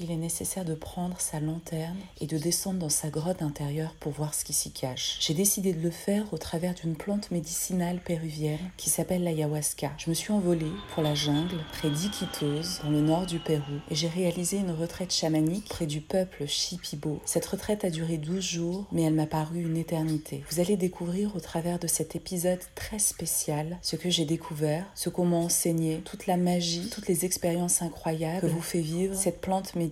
il est nécessaire de prendre sa lanterne et de descendre dans sa grotte intérieure pour voir ce qui s'y cache. J'ai décidé de le faire au travers d'une plante médicinale péruvienne qui s'appelle l'ayahuasca. Je me suis envolée pour la jungle près d'Iquitos, dans le nord du Pérou, et j'ai réalisé une retraite chamanique près du peuple Shipibo. Cette retraite a duré 12 jours, mais elle m'a paru une éternité. Vous allez découvrir au travers de cet épisode très spécial ce que j'ai découvert, ce qu'on m'a enseigné, toute la magie, toutes les expériences incroyables que vous fait vivre cette plante médicinale.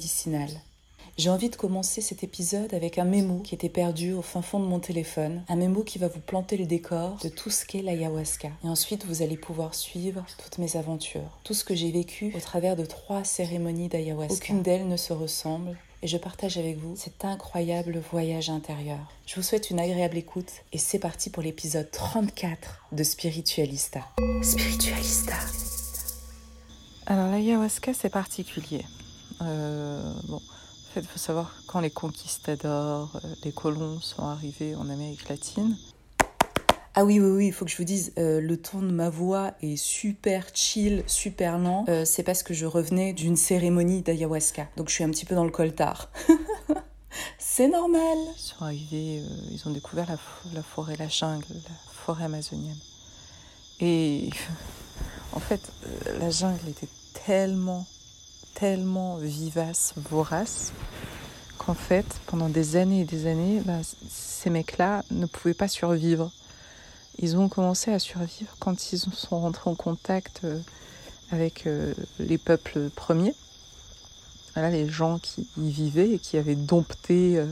J'ai envie de commencer cet épisode avec un mémo qui était perdu au fin fond de mon téléphone, un mémo qui va vous planter le décor de tout ce qu'est l'ayahuasca. Et ensuite, vous allez pouvoir suivre toutes mes aventures, tout ce que j'ai vécu au travers de trois cérémonies d'ayahuasca. Aucune d'elles ne se ressemble et je partage avec vous cet incroyable voyage intérieur. Je vous souhaite une agréable écoute et c'est parti pour l'épisode 34 de Spiritualista. Spiritualista. Alors l'ayahuasca c'est particulier. Euh, bon, en fait, il faut savoir quand les conquistadors, euh, les colons sont arrivés en Amérique latine. Ah oui, oui, oui, il faut que je vous dise, euh, le ton de ma voix est super chill, super lent. Euh, c'est parce que je revenais d'une cérémonie d'ayahuasca. Donc je suis un petit peu dans le coltard. c'est normal. Ils sont arrivés, ils ont découvert la, la, forêt, la jungle, la forêt amazonienne. Et en fait, la jungle était tellement, tellement vivace, vorace, qu'en fait, pendant des années et des années, bah, ces mecs-là ne pouvaient pas survivre. Ils ont commencé à survivre quand ils sont rentrés en contact avec les peuples premiers. Voilà, les gens qui y vivaient et qui avaient dompté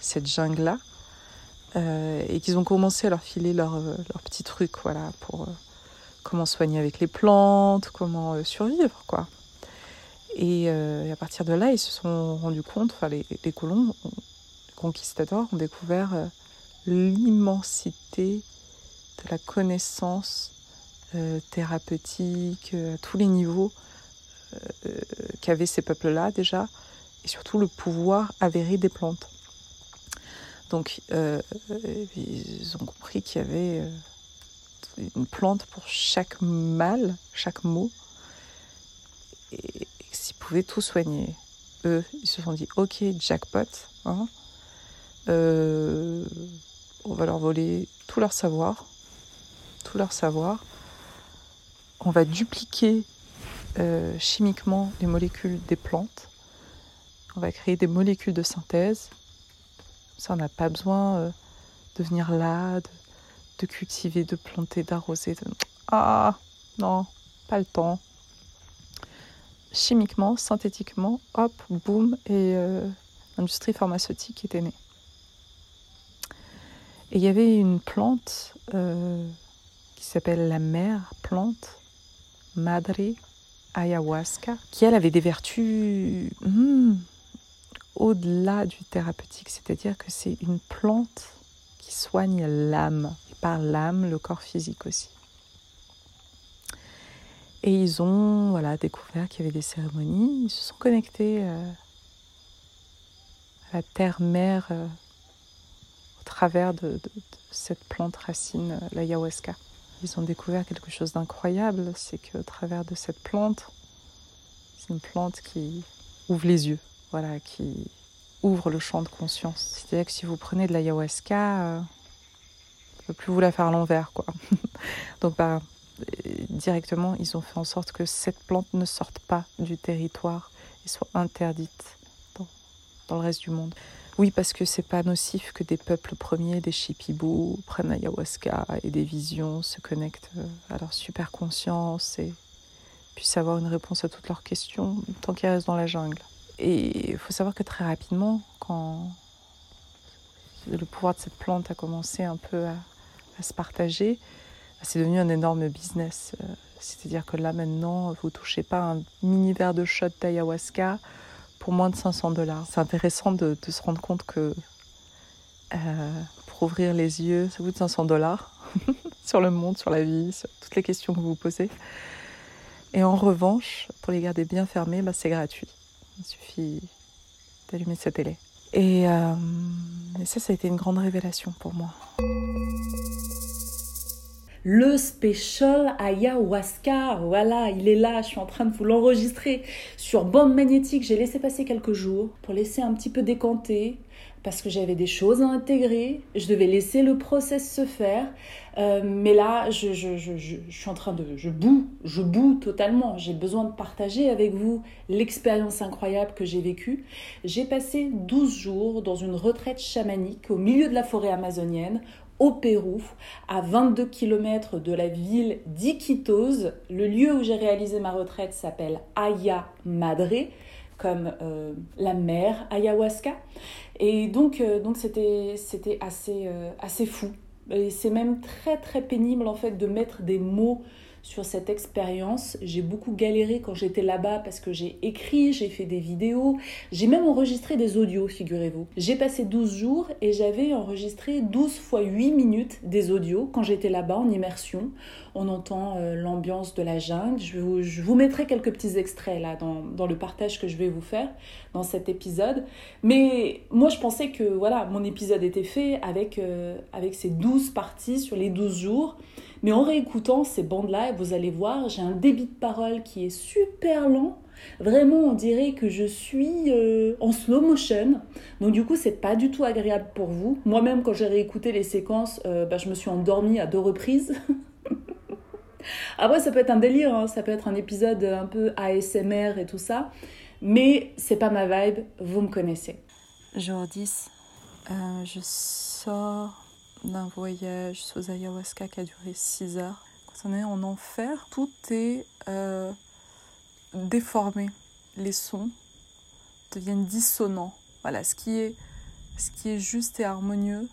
cette jungle-là. et qu'ils ont commencé à leur filer leurs leur petits trucs, voilà, pour comment soigner avec les plantes, comment survivre, quoi. Et, et, à partir de là, ils se sont rendus compte, enfin les, colons, les conquistadors, ont découvert l'immensité de la connaissance euh, thérapeutique euh, à tous les niveaux euh, qu'avaient ces peuples-là déjà, et surtout le pouvoir avéré des plantes. Donc ils ont compris qu'il y avait une plante pour chaque mal, chaque mot, s'ils pouvaient tout soigner. Eux, ils se sont dit, ok, jackpot, hein, on va leur voler tout leur savoir, tout leur savoir. On va dupliquer euh, chimiquement les molécules des plantes. On va créer des molécules de synthèse. Ça, on n'a pas besoin euh, de venir là, de, cultiver, de planter, d'arroser. Ah, non, pas le temps. Chimiquement, synthétiquement, hop, boum, et euh, l'industrie pharmaceutique était née. Et il y avait une plante euh, qui s'appelle la mère plante, Madre ayahuasca, qui elle avait des vertus hmm, au-delà du thérapeutique, c'est-à-dire que c'est une plante qui soigne l'âme, et par l'âme, le corps physique aussi. Et ils ont voilà, découvert qu'il y avait des cérémonies, ils se sont connectés euh, à la terre-mère euh, au travers de, cette plante racine, euh, l'ayahuasca. Ils ont découvert quelque chose d'incroyable, c'est qu'au travers de cette plante, c'est une plante qui ouvre les yeux, voilà, qui ouvre le champ de conscience. C'est-à-dire que si vous prenez de l'ayahuasca, on ne peut plus vous la faire à l'envers, quoi. Donc, bah, directement, ils ont fait en sorte que cette plante ne sorte pas du territoire et soit interdite dans, le reste du monde. Oui, parce que c'est pas nocif que des peuples premiers, des Shipibou, prennent ayahuasca et des visions se connectent euh, à leur super conscience et puissent avoir une réponse à toutes leurs questions tant qu'ils restent dans la jungle. Et il faut savoir que très rapidement, quand le pouvoir de cette plante a commencé un peu à, se partager, c'est devenu un énorme business. Euh, c'est-à-dire que là maintenant, vous touchez pas un mini verre de shot d'ayahuasca pour moins de 500 dollars. C'est intéressant de, se rendre compte que euh, pour ouvrir les yeux, ça coûte 500 dollars sur le monde, sur la vie, sur toutes les questions que vous vous posez. Et en revanche, pour les garder bien fermés, bah, c'est gratuit. Il suffit d'allumer sa télé. Et, euh, et, ça, ça a été une grande révélation pour moi. Le special ayahuasca, voilà, il est là, je suis en train de vous l'enregistrer sur bande magnétique. J'ai laissé passer quelques jours pour laisser un petit peu décanter, parce que j'avais des choses à intégrer, je devais laisser le process se faire, euh, mais là, je, je, suis en train de... Je boue, je boue totalement, j'ai besoin de partager avec vous l'expérience incroyable que j'ai vécue. J'ai passé 12 jours dans une retraite chamanique au milieu de la forêt amazonienne, au Pérou, à 22 km de la ville d'Iquitos. Le lieu où j'ai réalisé ma retraite s'appelle Aya Madre comme euh, la mer ayahuasca. Et donc, euh, donc c'était, c'était assez, euh, assez fou. Et c'est même très très pénible en fait de mettre des mots sur cette expérience. J'ai beaucoup galéré quand j'étais là-bas parce que j'ai écrit, j'ai fait des vidéos, j'ai même enregistré des audios, figurez-vous. J'ai passé 12 jours et j'avais enregistré 12 fois 8 minutes des audios quand j'étais là-bas en immersion. On entend euh, l'ambiance de la jungle. Je vous, mettrai quelques petits extraits là dans, le partage que je vais vous faire dans cet épisode. Mais moi je pensais que voilà, mon épisode était fait avec, euh, avec ces 12 parties sur les 12 jours. Mais en réécoutant ces bandes-là, vous allez voir, j'ai un débit de parole qui est super lent. Vraiment, on dirait que je suis euh, en slow motion. Donc du coup, c'est pas du tout agréable pour vous. Moi-même, quand j'ai réécouté les séquences, euh, bah, je me suis endormie à deux reprises. Après, ça peut être un délire, hein. ça peut être un épisode un peu ASMR et tout ça. Mais c'est pas ma vibe, vous me connaissez. Jour 10, euh, je sors d'un voyage sous ayahuasca qui a duré 6 heures. Quand on est en enfer, tout est euh, déformé. Les sons deviennent dissonants. Voilà, ce qui est, ce qui est juste et harmonieux,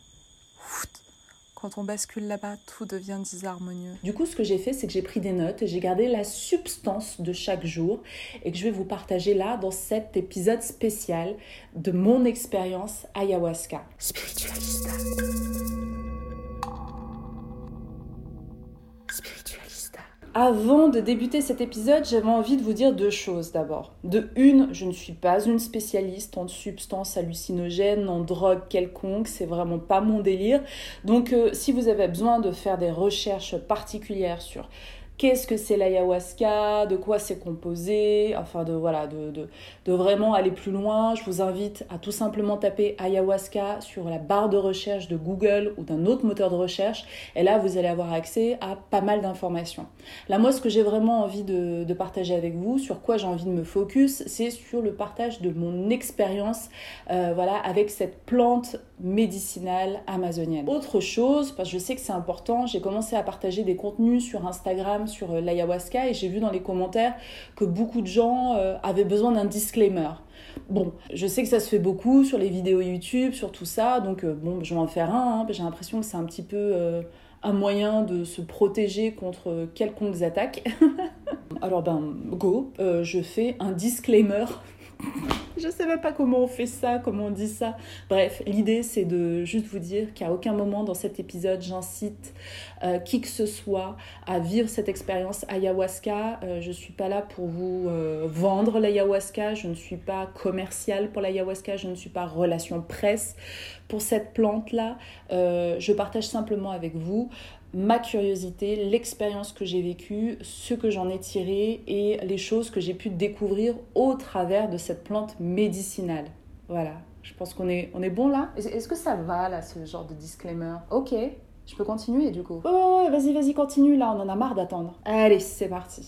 quand on bascule là-bas, tout devient disharmonieux. Du coup, ce que j'ai fait, c'est que j'ai pris des notes et j'ai gardé la substance de chaque jour et que je vais vous partager là dans cet épisode spécial de mon expérience ayahuasca. Spiritualista. Avant de débuter cet épisode, j'avais envie de vous dire deux choses d'abord. De une, je ne suis pas une spécialiste en substances hallucinogènes, en drogue quelconque, c'est vraiment pas mon délire. Donc euh, si vous avez besoin de faire des recherches particulières sur qu'est-ce que c'est l'ayahuasca, de quoi c'est composé, enfin de voilà, de, de, de, vraiment aller plus loin, je vous invite à tout simplement taper ayahuasca sur la barre de recherche de Google ou d'un autre moteur de recherche, et là vous allez avoir accès à pas mal d'informations. Là moi ce que j'ai vraiment envie de, de, partager avec vous, sur quoi j'ai envie de me focus, c'est sur le partage de mon expérience euh, voilà, avec cette plante médicinale amazonienne. Autre chose, parce que je sais que c'est important, j'ai commencé à partager des contenus sur Instagram sur euh, l'ayahuasca et j'ai vu dans les commentaires que beaucoup de gens euh, avaient besoin d'un disclaimer. Bon, je sais que ça se fait beaucoup sur les vidéos YouTube, sur tout ça, donc euh, bon, je vais en faire un. Hein, j'ai l'impression que c'est un petit peu un moyen de se protéger contre quelconques attaques. Alors ben, go, je fais un disclaimer. Je sais même pas comment on fait ça, comment on dit ça. Bref, l'idée c'est de juste vous dire qu'à aucun moment dans cet épisode j'incite euh, qui que ce soit à vivre cette expérience ayahuasca. Euh, je suis pas là pour vous euh, vendre l'ayahuasca, je ne suis pas commercial pour l'ayahuasca, je ne suis pas relation presse pour cette plante-là. je partage simplement avec vous ma curiosité, l'expérience que j'ai vécue, ce que j'en ai tiré et les choses que j'ai pu découvrir au travers de cette plante médicinale. Voilà, je pense qu'on est, on est bon là. Est-ce que ça va là, ce genre de disclaimer Ok, je peux continuer du coup. Oh, vas-y, vas-y, continue là, on en a marre d'attendre. Allez, c'est parti.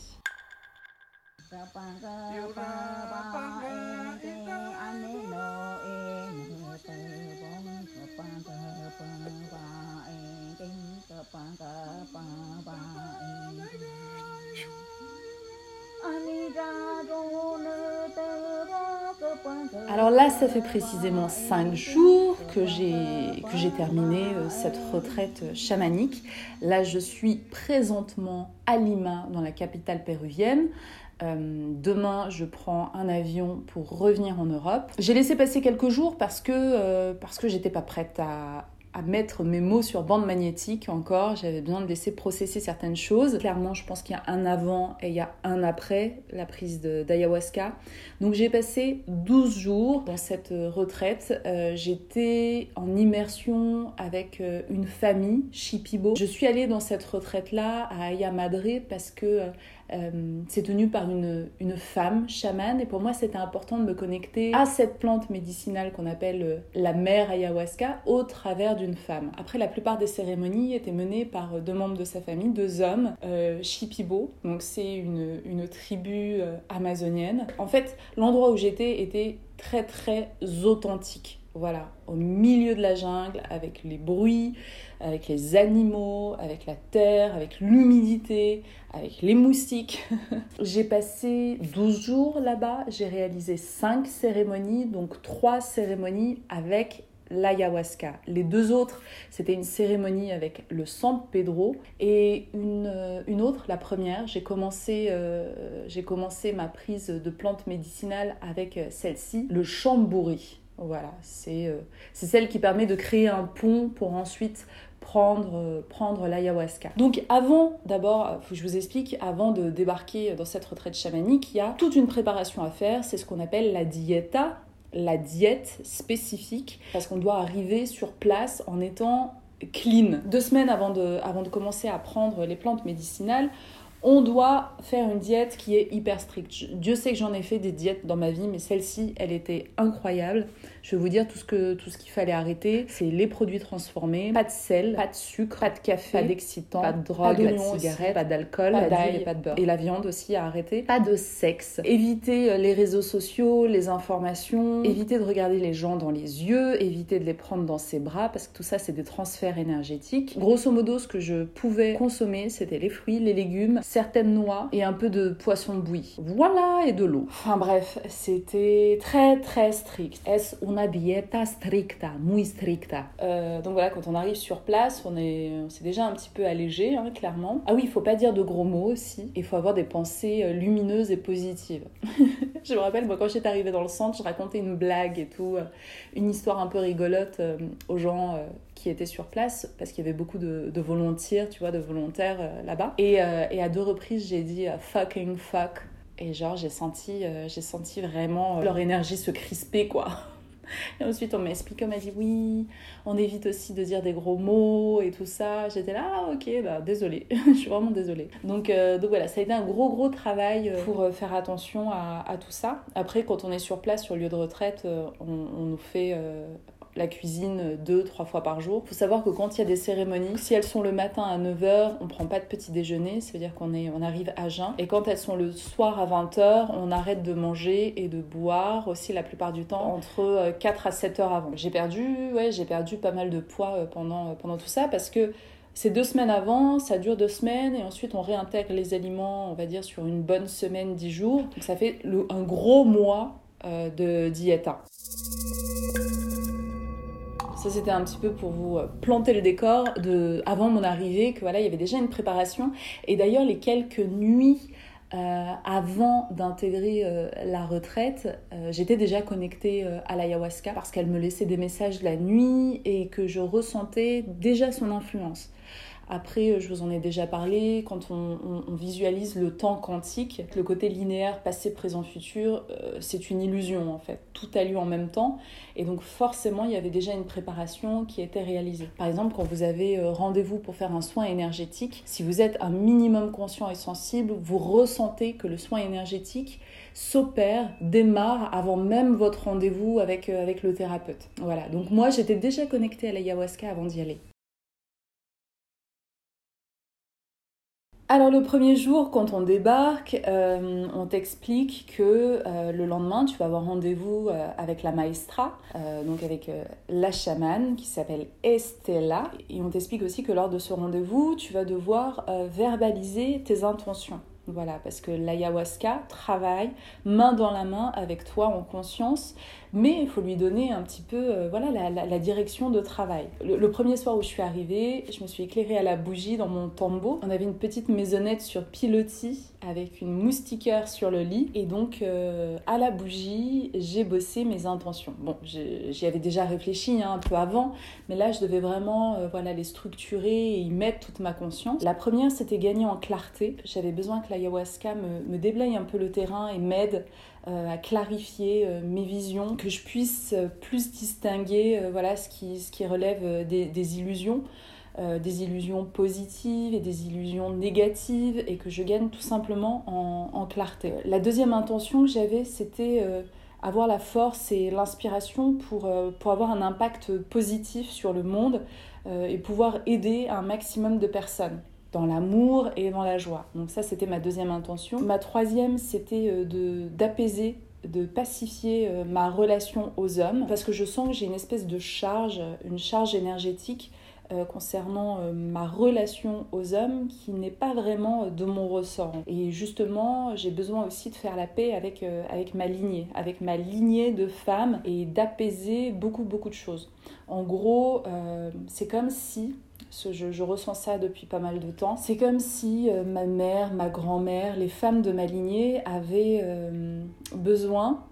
Alors là, ça fait précisément 5 jours que j'ai terminé euh, cette retraite chamanique. Là, je suis présentement à Lima, dans la capitale péruvienne. Euh, demain, je prends un avion pour revenir en Europe. J'ai laissé passer quelques jours parce que, euh, parce que j'étais pas prête à, à mettre mes mots sur bande magnétique encore. J'avais besoin de laisser processer certaines choses. Clairement, je pense qu'il y a un avant et il y a un après la prise d'ayahuasca. Donc j'ai passé 12 jours dans cette retraite. Euh, j'étais en immersion avec euh, une famille, Shipibo. Je suis allée dans cette retraite-là à Ayamadre parce que euh, euh, c'est tenu par une, une, femme chamane et pour moi c'était important de me connecter à cette plante médicinale qu'on appelle euh, la mère ayahuasca au travers d'une femme. Après la plupart des cérémonies étaient menées par euh, deux membres de sa famille, deux hommes, euh, Shipibo, donc c'est une, une, tribu amazonienne. En fait l'endroit où j'étais était très très authentique voilà, au milieu de la jungle, avec les bruits, avec les animaux, avec la terre, avec l'humidité, avec les moustiques. j'ai passé 12 jours là-bas, j'ai réalisé 5 cérémonies, donc 3 cérémonies avec l'ayahuasca. Les deux autres, c'était une cérémonie avec le San Pedro et une, euh, une autre, la première, j'ai commencé, euh, j'ai commencé ma prise de plantes médicinales avec euh, celle-ci, le chambouri. Voilà, euh, c'est celle qui permet de créer un pont pour ensuite prendre, euh, l'ayahuasca. Donc avant, d'abord, que je vous explique, avant de débarquer dans cette retraite chamanique, il y a toute une préparation à faire, c'est ce qu'on appelle la dieta, la diète spécifique, parce qu'on doit arriver sur place en étant clean. Deux semaines avant de, avant de commencer à prendre les plantes médicinales, on doit faire une diète qui est hyper stricte. Dieu sait que j'en ai fait des diètes dans ma vie, mais celle-ci, elle était incroyable. Je vais vous dire tout ce que tout ce qu'il fallait arrêter, c'est les produits transformés, pas de sel, pas de sucre, pas de café, pas d'excitant, pas de drogue, pas de cigarette, pas d'alcool, pas d'ail, pas de beurre. Et la viande aussi à arrêter. Pas de sexe. Éviter euh, les réseaux sociaux, les informations, éviter de regarder les gens dans les yeux, éviter de les prendre dans ses bras parce que tout ça c'est des transferts énergétiques. Grosso modo, ce que je pouvais consommer, c'était les fruits, les légumes, certaines noix et un peu de poisson bouilli. Voilà et de l'eau. Enfin bref, c'était très très strict. Est-ce dieta stricta, muy stricta. Euh, donc voilà, quand on arrive sur place, on est, c'est déjà un petit peu allégé, hein, clairement. Ah oui, il faut pas dire de gros mots aussi. Il faut avoir des pensées euh, lumineuses et positives. je me rappelle, moi, quand j'étais arrivée dans le centre, je racontais une blague et tout, euh, une histoire un peu rigolote aux gens qui étaient sur place parce qu'il y avait beaucoup de, de volontaires, tu vois, de volontaires là-bas. Et, et, à deux reprises, j'ai dit fucking fuck. Et genre, j'ai senti, j'ai senti vraiment leur énergie se crisper, quoi. Et ensuite, on m'a expliqué, on m'a dit oui, on évite aussi de dire des gros mots et tout ça. J'étais là, ah, ok, bah désolée, je suis vraiment désolée. Donc, euh, donc voilà, ça a été un gros, gros travail euh, pour euh, faire attention à, tout ça. Après, quand on est sur place, sur lieu de retraite, on nous fait la cuisine deux, trois fois par jour. Il faut savoir que quand il y a des cérémonies, si elles sont le matin à 9h, on prend pas de petit déjeuner, ça veut dire qu'on on arrive à jeun. Et quand elles sont le soir à 20h, on arrête de manger et de boire aussi la plupart du temps entre 4 à 7 heures avant. J'ai perdu, ouais, j'ai perdu pas mal de poids euh, pendant, euh, pendant tout ça parce que c'est deux semaines avant, ça dure deux semaines et ensuite on réintègre les aliments, on va dire, sur une bonne semaine, dix jours. Donc ça fait un gros mois euh, de diète. Ça, c'était un petit peu pour vous euh, planter le décor de, avant mon arrivée, que voilà, il y avait déjà une préparation. Et d'ailleurs, les quelques nuits euh, avant d'intégrer euh, la retraite, j'étais déjà connectée à l'ayahuasca parce qu'elle me laissait des messages la nuit et que je ressentais déjà son influence. Après, euh, je vous en ai déjà parlé, quand on, visualise le temps quantique, le côté linéaire, passé, présent, futur, euh, c'est une illusion en fait. Tout a lieu en même temps. Et donc forcément, il y avait déjà une préparation qui était réalisée. Par exemple, quand vous avez euh, rendez-vous pour faire un soin énergétique, si vous êtes un minimum conscient et sensible, vous ressentez que le soin énergétique s'opère, démarre avant même votre rendez-vous avec, avec le thérapeute. Voilà, donc moi j'étais déjà connectée à l'ayahuasca avant d'y aller. Alors le premier jour, quand on débarque, euh, on t'explique que euh, le lendemain, tu vas avoir rendez-vous euh, avec la maestra, donc avec la chamane qui s'appelle Estella. Et on t'explique aussi que lors de ce rendez-vous, tu vas devoir verbaliser tes intentions. Voilà, parce que l'ayahuasca travaille main dans la main avec toi en conscience, mais il faut lui donner un petit peu euh, voilà, la, direction de travail. Le, premier soir où je suis arrivée, je me suis éclairée à la bougie dans mon tombeau. On avait une petite maisonnette sur pilotis avec une moustiquaire sur le lit, et donc euh, à la bougie, j'ai bossé mes intentions. Bon, j'y avais déjà réfléchi hein, un peu avant, mais là je devais vraiment euh, voilà, les structurer et y mettre toute ma conscience. La première, c'était gagner en clarté. J'avais besoin que l'ayahuasca me, déblaye un peu le terrain et m'aide à clarifier euh, mes visions, que je puisse euh, plus distinguer voilà, ce, qui, ce qui relève des, illusions. des illusions positives et des illusions négatives et que je gagne tout simplement en, clarté. La deuxième intention que j'avais, c'était avoir la force et l'inspiration pour, pour avoir un impact positif sur le monde et pouvoir aider un maximum de personnes dans l'amour et dans la joie. Donc ça, c'était ma deuxième intention. Ma troisième, c'était euh, d'apaiser de pacifier euh, ma relation aux hommes parce que je sens que j'ai une espèce de charge, une charge énergétique euh, concernant ma relation aux hommes qui n'est pas vraiment de mon ressort. Et justement, j'ai besoin aussi de faire la paix avec, avec ma lignée, avec ma lignée de femmes et d'apaiser beaucoup, beaucoup de choses. En gros, c'est comme si je, ressens ça depuis pas mal de temps. C'est comme si euh, ma mère, ma grand-mère, les femmes de ma lignée avaient euh, besoin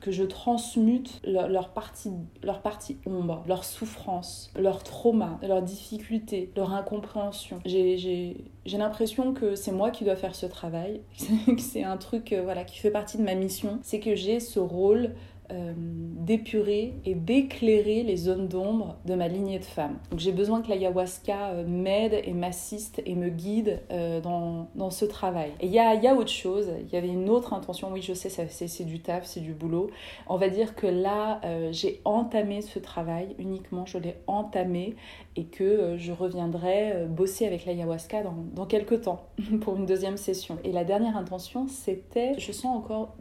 que je transmute leur, partie, leur partie ombre, leur souffrance, leur trauma, leurs difficultés, leur incompréhension. J'ai l'impression que c'est moi qui dois faire ce travail, que c'est un truc euh, voilà, qui fait partie de ma mission, c'est que j'ai ce rôle euh, d'épurer et d'éclairer les zones d'ombre de ma lignée de femmes. Donc j'ai besoin que l'ayahuasca euh, m'aide et m'assiste et me guide euh, dans, dans, ce travail. Et il y a, y a, autre chose, il y avait une autre intention, oui je sais, c'est du taf, c'est du boulot. On va dire que là, j'ai entamé ce travail uniquement, je l'ai entamé et que je reviendrai bosser avec l'ayahuasca dans, dans quelques temps pour une deuxième session. Et la dernière intention, c'était, je sens encore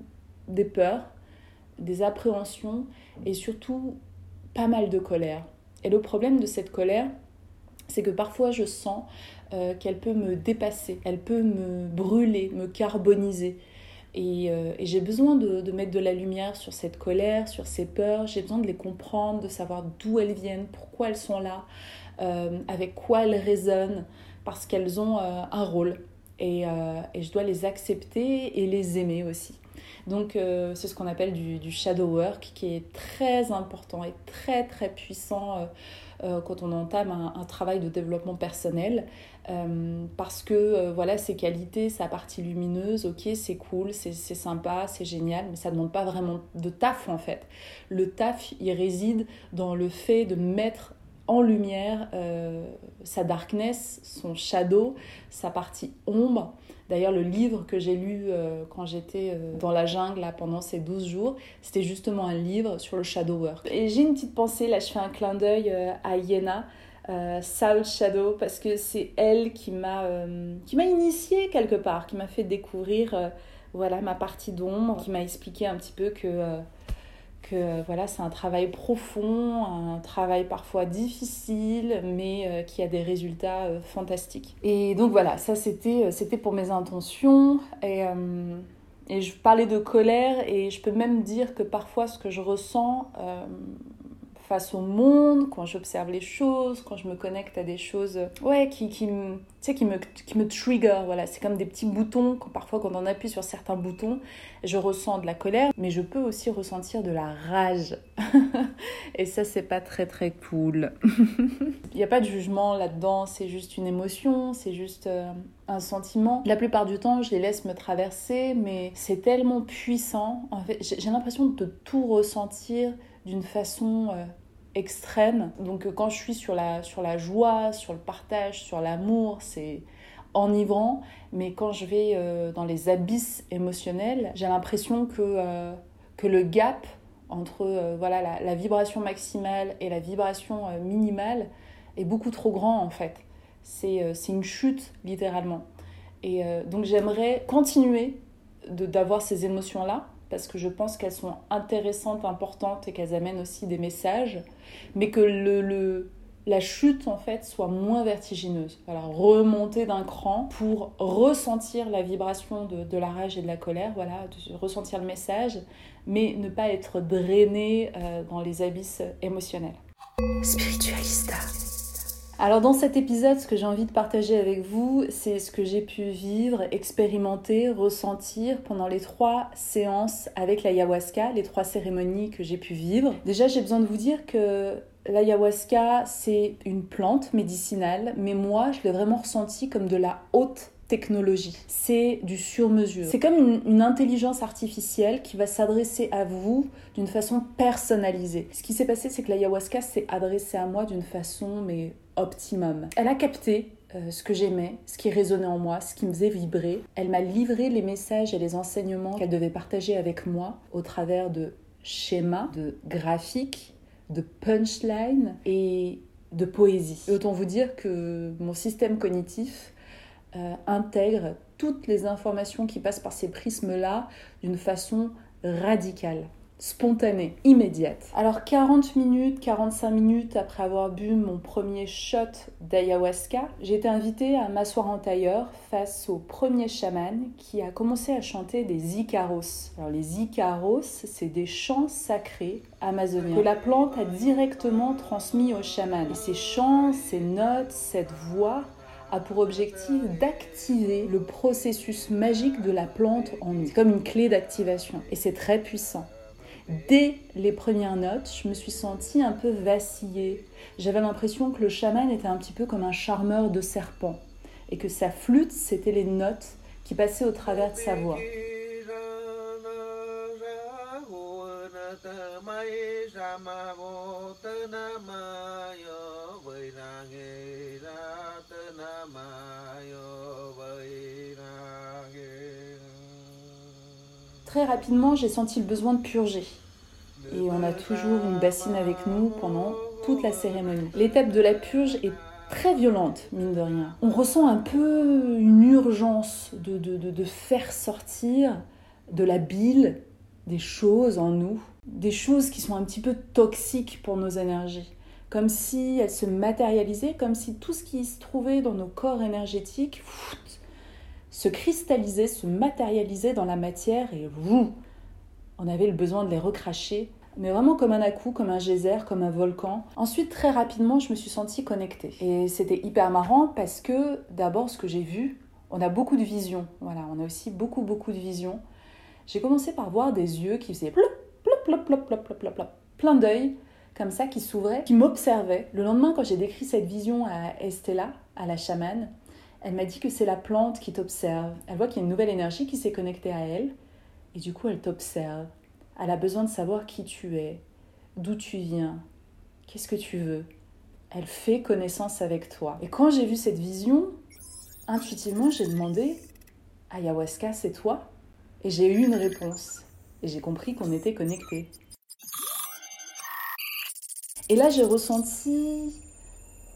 des peurs, des appréhensions et surtout pas mal de colère. Et le problème de cette colère, c'est que parfois je sens euh, qu'elle peut me dépasser, elle peut me brûler, me carboniser. Et, euh, j'ai besoin de, mettre de la lumière sur cette colère, sur ces peurs, j'ai besoin de les comprendre, de savoir d'où elles viennent, pourquoi elles sont là, euh, avec quoi elles résonnent, parce qu'elles ont un rôle. et je dois les accepter et les aimer aussi. Donc euh, c'est ce qu'on appelle du, shadow work qui est très important et très très puissant euh, euh, quand on entame un, travail de développement personnel parce que voilà ses qualités, sa partie lumineuse, ok c'est cool, c'est sympa, c'est génial, mais ça ne demande pas vraiment de taf en fait. Le taf il réside dans le fait de mettre en lumière sa darkness, son shadow, sa partie ombre D'ailleurs, le livre que j'ai lu euh, quand j'étais euh, dans la jungle pendant ces 12 jours, c'était justement un livre sur le shadow work. Et j'ai une petite pensée, là je fais un clin d'œil euh, à Yena, Soul Shadow, parce que c'est elle qui m'a qui m'a initiée quelque part, qui m'a fait découvrir voilà, ma partie d'ombre, qui m'a expliqué un petit peu que que voilà, c'est un travail profond, un travail parfois difficile, mais euh, qui a des résultats euh, fantastiques. Et donc voilà, ça c'était, euh, c'était pour mes intentions. Et, et, je parlais de colère, et je peux même dire que parfois ce que je ressens face au monde, quand j'observe les choses, quand je me connecte à des choses ouais, qui, qui, me, qui, me, qui me trigger. Voilà. C'est comme des petits boutons, quand, parfois quand on appuie sur certains boutons, je ressens de la colère, mais je peux aussi ressentir de la rage. Et ça, c'est pas très très cool. Il n'y a pas de jugement là-dedans, c'est juste une émotion, c'est juste euh, un sentiment. La plupart du temps, je les laisse me traverser, mais c'est tellement puissant. En fait, j'ai l'impression de tout ressentir d'une façon euh, extrême. Donc euh, quand je suis sur la, sur la joie, sur le partage, sur l'amour, c'est enivrant. Mais quand je vais euh, dans les abysses émotionnels, j'ai l'impression que, que le gap entre voilà, la, la, vibration maximale et la vibration minimale est beaucoup trop grand en fait. C'est une chute littéralement. Et donc j'aimerais continuer d'avoir ces émotions-là, parce que je pense qu'elles sont intéressantes, importantes et qu'elles amènent aussi des messages, mais que le, la chute en fait soit moins vertigineuse. Voilà, remonter d'un cran pour ressentir la vibration de, la rage et de la colère, voilà, de ressentir le message, mais ne pas être drainé euh, dans les abysses émotionnels. Spiritualista. Alors dans cet épisode, ce que j'ai envie de partager avec vous, c'est ce que j'ai pu vivre, expérimenter, ressentir pendant les trois séances avec l'ayahuasca, les trois cérémonies que j'ai pu vivre. Déjà, j'ai besoin de vous dire que l'ayahuasca, c'est une plante médicinale, mais moi, je l'ai vraiment ressenti comme de la haute technologie. C'est du sur-mesure. C'est comme une, intelligence artificielle qui va s'adresser à vous d'une façon personnalisée. Ce qui s'est passé, c'est que l'ayahuasca s'est adressé à moi d'une façon mais optimum. Elle a capté euh, ce que j'aimais, ce qui résonnait en moi, ce qui me faisait vibrer. Elle m'a livré les messages et les enseignements qu'elle devait partager avec moi au travers de schémas, de graphiques, de punchlines et de poésie. Autant vous dire que mon système cognitif euh, intègre toutes les informations qui passent par ces prismes-là d'une façon radicale spontanée, immédiate. Alors 40 minutes, 45 minutes après avoir bu mon premier shot d'ayahuasca, j'ai été invitée à m'asseoir en tailleur face au premier chaman qui a commencé à chanter des icaros. Alors les icaros, c'est des chants sacrés amazoniens que la plante a directement transmis au chaman. Et ces chants, ces notes, cette voix a pour objectif d'activer le processus magique de la plante en nous. C'est comme une clé d'activation et c'est très puissant. Dès les premières notes, je me suis sentie un peu vaciller. J'avais l'impression que le chaman était un petit peu comme un charmeur de serpent et que sa flûte, c'était les notes qui passaient au travers de sa voix. Très rapidement, j'ai senti le besoin de purger. Et on a toujours une bassine avec nous pendant toute la cérémonie. L'étape de la purge est très violente, mine de rien. On ressent un peu une urgence de, de, de, faire sortir de la bile des choses en nous, des choses qui sont un petit peu toxiques pour nos énergies. Comme si elles se matérialisaient, comme si tout ce qui se trouvait dans nos corps énergétiques se cristallisaient, se matérialisaient dans la matière et vous, on avait le besoin de les recracher, mais vraiment comme un à-coup, comme un geyser, comme un volcan. Ensuite, très rapidement, je me suis sentie connectée. Et c'était hyper marrant parce que d'abord, ce que j'ai vu, on a beaucoup de visions. Voilà, on a aussi beaucoup, beaucoup de visions. J'ai commencé par voir des yeux qui faisaient plop, plop, plop, plop, plop, plop, plop, plop. plein d'œils comme ça qui s'ouvraient, qui m'observaient. Le lendemain, quand j'ai décrit cette vision à Estella, à la chamane, elle m'a dit que c'est la plante qui t'observe. Elle voit qu'il y a une nouvelle énergie qui s'est connectée à elle. Et du coup, elle t'observe. Elle a besoin de savoir qui tu es, d'où tu viens, qu'est-ce que tu veux. Elle fait connaissance avec toi. Et quand j'ai vu cette vision, intuitivement, j'ai demandé Ayahuasca, c'est toi? Et j'ai eu une réponse. Et j'ai compris qu'on était connectés. Et là, j'ai ressenti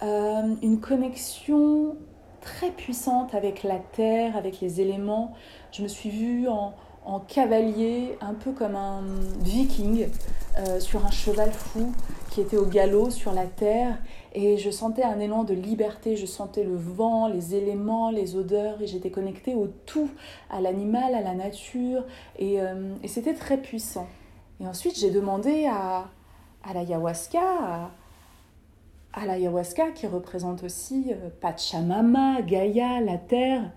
euh, une connexion très puissante avec la terre, avec les éléments. Je me suis vue en, cavalier, un peu comme un viking, euh, sur un cheval fou qui était au galop sur la terre. Et je sentais un élan de liberté, je sentais le vent, les éléments, les odeurs, et j'étais connectée au tout, à l'animal, à la nature, et, euh, c'était très puissant. Et ensuite, j'ai demandé à, à l'ayahuasca, à, l'ayahuasca qui représente aussi euh, Pachamama, Gaïa, la terre.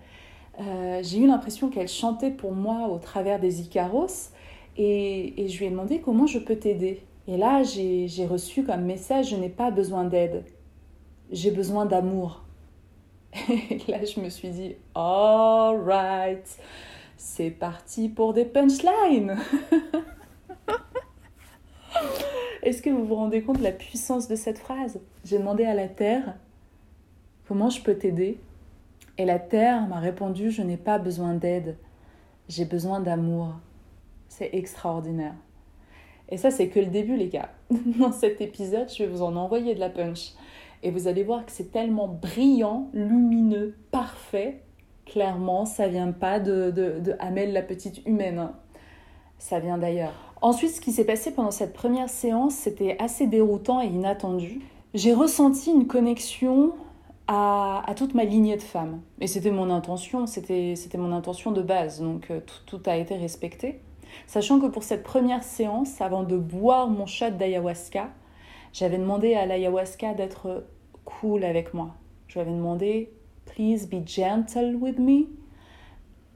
Euh, j'ai eu l'impression qu'elle chantait pour moi au travers des Icaros et, et je lui ai demandé comment je peux t'aider. Et là, j'ai reçu comme message, je n'ai pas besoin d'aide, j'ai besoin d'amour. Et là, je me suis dit, all right, c'est parti pour des punchlines. Est-ce que vous vous rendez compte de la puissance de cette phrase? J'ai demandé à la Terre, comment je peux t'aider? Et la Terre m'a répondu, je n'ai pas besoin d'aide, j'ai besoin d'amour. C'est extraordinaire. Et ça, c'est que le début, les gars. Dans cet épisode, je vais vous en envoyer de la punch. Et vous allez voir que c'est tellement brillant, lumineux, parfait. Clairement, ça vient pas de, de, Amel, la petite humaine. Ça vient d'ailleurs. Ensuite, ce qui s'est passé pendant cette première séance, c'était assez déroutant et inattendu. J'ai ressenti une connexion à, toute ma lignée de femmes. Et c'était mon intention, c'était mon intention de base, donc euh, tout, tout, a été respecté. Sachant que pour cette première séance, avant de boire mon shot d'ayahuasca, j'avais demandé à l'ayahuasca d'être cool avec moi. Je lui avais demandé Please be gentle with me.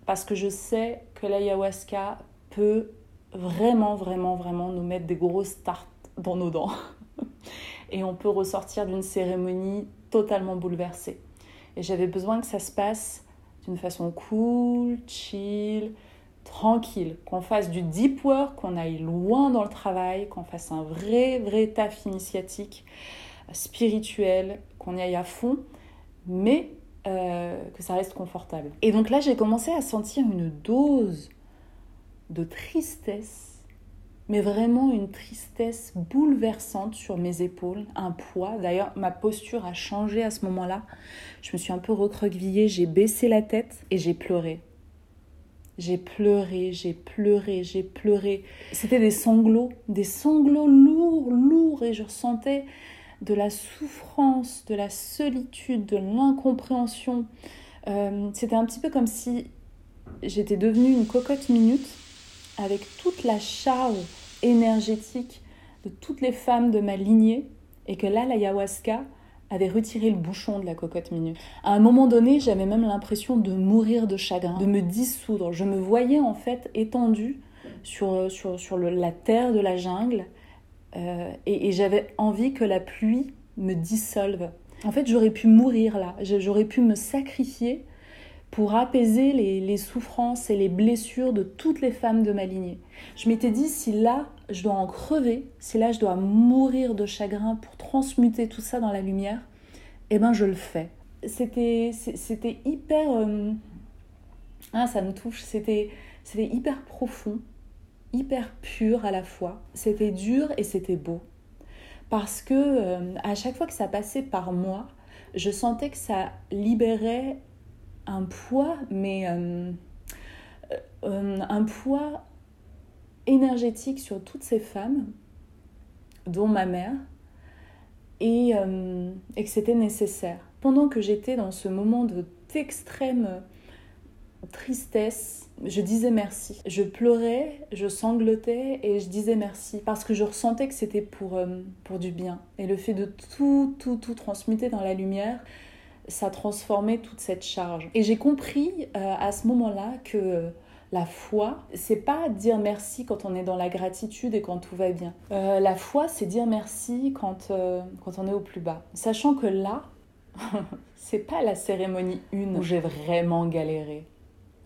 Parce que je sais que l'ayahuasca peut vraiment, vraiment, vraiment nous mettre des grosses tartes dans nos dents. Et on peut ressortir d'une cérémonie totalement bouleversée. Et j'avais besoin que ça se passe d'une façon cool, chill, tranquille, qu'on fasse du deep work, qu'on aille loin dans le travail, qu'on fasse un vrai, vrai taf initiatique, spirituel, qu'on y aille à fond, mais euh, que ça reste confortable. Et donc là, j'ai commencé à sentir une dose de tristesse, mais vraiment une tristesse bouleversante sur mes épaules, un poids. D'ailleurs, ma posture a changé à ce moment-là. Je me suis un peu recroquevillée, j'ai baissé la tête et j'ai pleuré. J'ai pleuré, j'ai pleuré, j'ai pleuré. C'était des sanglots, des sanglots lourds, lourds, et je ressentais de la souffrance, de la solitude, de l'incompréhension. Euh, c'était un petit peu comme si j'étais devenue une cocotte minute avec toute la charge énergétique de toutes les femmes de ma lignée et que là, l'ayahuasca, avait retiré le bouchon de la cocotte minute. À un moment donné, j'avais même l'impression de mourir de chagrin, de me dissoudre. Je me voyais en fait étendue sur, sur, sur la terre de la jungle euh, et, j'avais envie que la pluie me dissolve. En fait, j'aurais pu mourir là, j'aurais pu me sacrifier pour apaiser les, les, souffrances et les blessures de toutes les femmes de ma lignée. Je m'étais dit, si là, je dois en crever, si là, je dois mourir de chagrin pour transmuter tout ça dans la lumière, eh ben, je le fais. C'était, hyper... Euh, ah, ça me touche, c'était, c'était hyper profond, hyper pur à la fois. C'était dur et c'était beau. Parce que euh, à chaque fois que ça passait par moi, je sentais que ça libérait un poids, mais euh, un poids énergétique sur toutes ces femmes, dont ma mère, et, euh, que c'était nécessaire. Pendant que j'étais dans ce moment d'extrême tristesse, je disais merci. Je pleurais, je sanglotais et je disais merci parce que je ressentais que c'était pour, euh, pour du bien. Et le fait de tout, tout, tout transmuter dans la lumière, ça transformait toute cette charge. Et j'ai compris euh, à ce moment-là que la foi, c'est pas dire merci quand on est dans la gratitude et quand tout va bien. Euh, la foi, c'est dire merci quand, euh, quand on est au plus bas. Sachant que là, c'est pas la cérémonie 1 où j'ai vraiment galéré.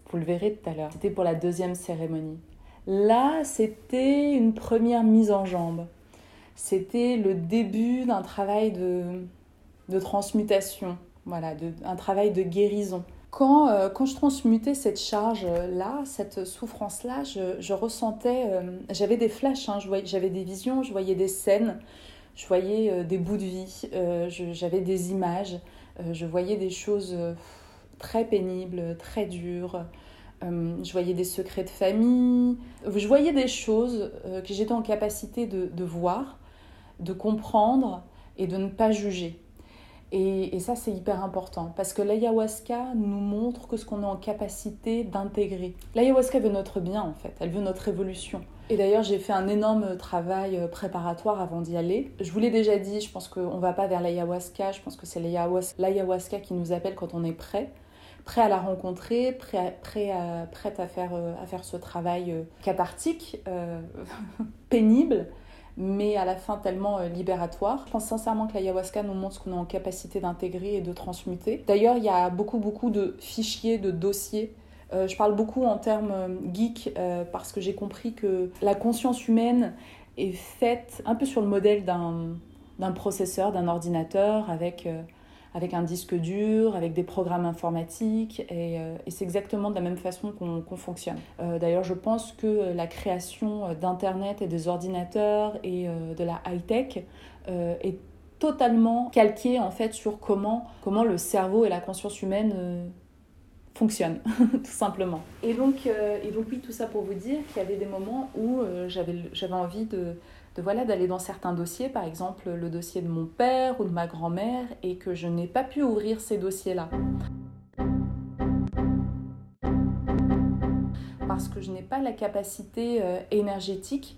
Vous le verrez tout à l'heure. C'était pour la deuxième cérémonie. Là, c'était une première mise en jambe. C'était le début d'un travail de, de transmutation, voilà, un travail de guérison. Euh, quand, je transmutais cette charge-là, cette souffrance-là, je, ressentais, euh, j'avais des flashs, hein, j'avais des visions, je voyais des scènes, je voyais euh, des bouts de vie, j'avais des images, je voyais des choses très pénibles, très dures, je voyais des secrets de famille, je voyais des choses que j'étais en capacité de voir, de comprendre et de ne pas juger. Et, ça, c'est hyper important parce que l'ayahuasca nous montre que ce qu'on est en capacité d'intégrer. L'ayahuasca veut notre bien en fait, elle veut notre évolution. Et d'ailleurs, j'ai fait un énorme travail euh, préparatoire avant d'y aller. Je vous l'ai déjà dit, je pense qu'on va pas vers l'ayahuasca, je pense que c'est l'ayahuasca qui nous appelle quand on est prêt prêt à la rencontrer, prêt à, à faire, euh, à faire ce travail euh, cathartique, pénible, mais à la fin tellement libératoire. Je pense sincèrement que l'ayahuasca nous montre ce qu'on est en capacité d'intégrer et de transmuter. D'ailleurs, il y a beaucoup, beaucoup de fichiers, de dossiers euh, je parle beaucoup en termes euh, geek euh, parce que j'ai compris que la conscience humaine est faite un peu sur le modèle d'un processeur, d'un ordinateur avec, avec un disque dur, avec des programmes informatiques et, c'est exactement de la même façon qu'on fonctionne. D'ailleurs, je pense que la création d'Internet et des ordinateurs et de la high-tech est totalement calquée en fait sur comment, comment le cerveau et la conscience humaine fonctionne, tout simplement. Et donc, euh, et donc oui, tout ça pour vous dire qu'il y avait des moments où euh, j'avais envie de, de voilà, d'aller dans certains dossiers, par exemple le dossier de mon père ou de ma grand-mère, et que je n'ai pas pu ouvrir ces dossiers-là. Parce que je n'ai pas la capacité euh, énergétique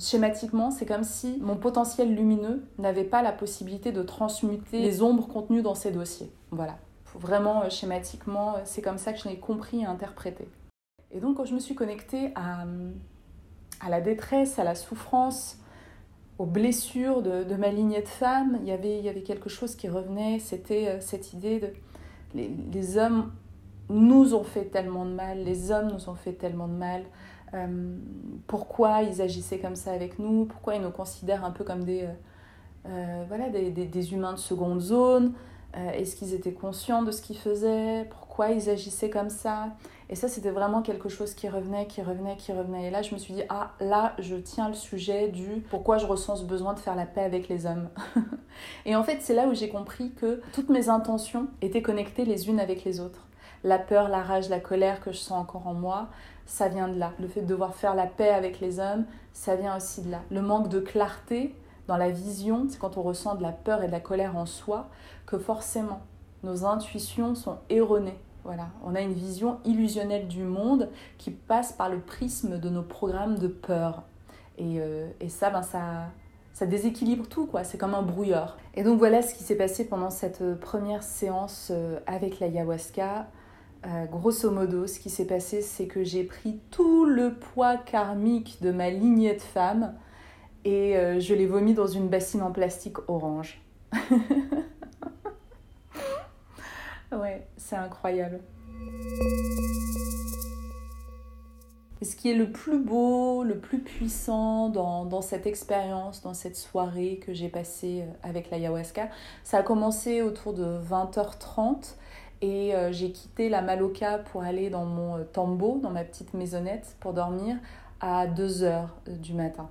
schématiquement, c'est comme si mon potentiel lumineux n'avait pas la possibilité de transmuter les ombres contenues dans ces dossiers. Voilà. Vraiment, euh, schématiquement, euh, c'est comme ça que je l'ai compris et interprété. Et donc, quand je me suis connectée à, à la détresse, à la souffrance, aux blessures de, de, ma lignée de femme, il y avait, il y avait quelque chose qui revenait, c'était euh, cette idée de les, les, hommes nous ont fait tellement de mal, les hommes nous ont fait tellement de mal, pourquoi ils agissaient comme ça avec nous, pourquoi ils nous considèrent un peu comme des, voilà, des, des, humains de seconde zone, euh, est-ce qu'ils étaient conscients de ce qu'ils faisaient? Pourquoi ils agissaient comme ça? Et ça, c'était vraiment quelque chose qui revenait, qui revenait, qui revenait. Et là, je me suis dit, ah, là, je tiens le sujet du pourquoi je ressens ce besoin de faire la paix avec les hommes. et en fait, c'est là où j'ai compris que toutes mes intentions étaient connectées les unes avec les autres. La peur, la rage, la colère que je sens encore en moi, ça vient de là. Le fait de devoir faire la paix avec les hommes, ça vient aussi de là. Le manque de clarté, dans la vision, c'est quand on ressent de la peur et de la colère en soi, que forcément nos intuitions sont erronées. Voilà, on a une vision illusionnelle du monde qui passe par le prisme de nos programmes de peur. Et, euh, et ça, ben ça, ça déséquilibre tout, quoi. C'est comme un brouilleur. Et donc voilà ce qui s'est passé pendant cette première séance euh, avec l'ayahuasca. Euh, grosso modo, ce qui s'est passé, c'est que j'ai pris tout le poids karmique de ma lignée de femmes et je l'ai vomi dans une bassine en plastique orange. Ouais, c'est incroyable. ce qui est le plus beau, le plus puissant dans, cette expérience, dans cette soirée que j'ai passée euh, avec l'ayahuasca, ça a commencé autour de 20h30 et euh, j'ai quitté la Maloca pour aller dans mon euh, tambo, dans ma petite maisonnette pour dormir à 2h du matin.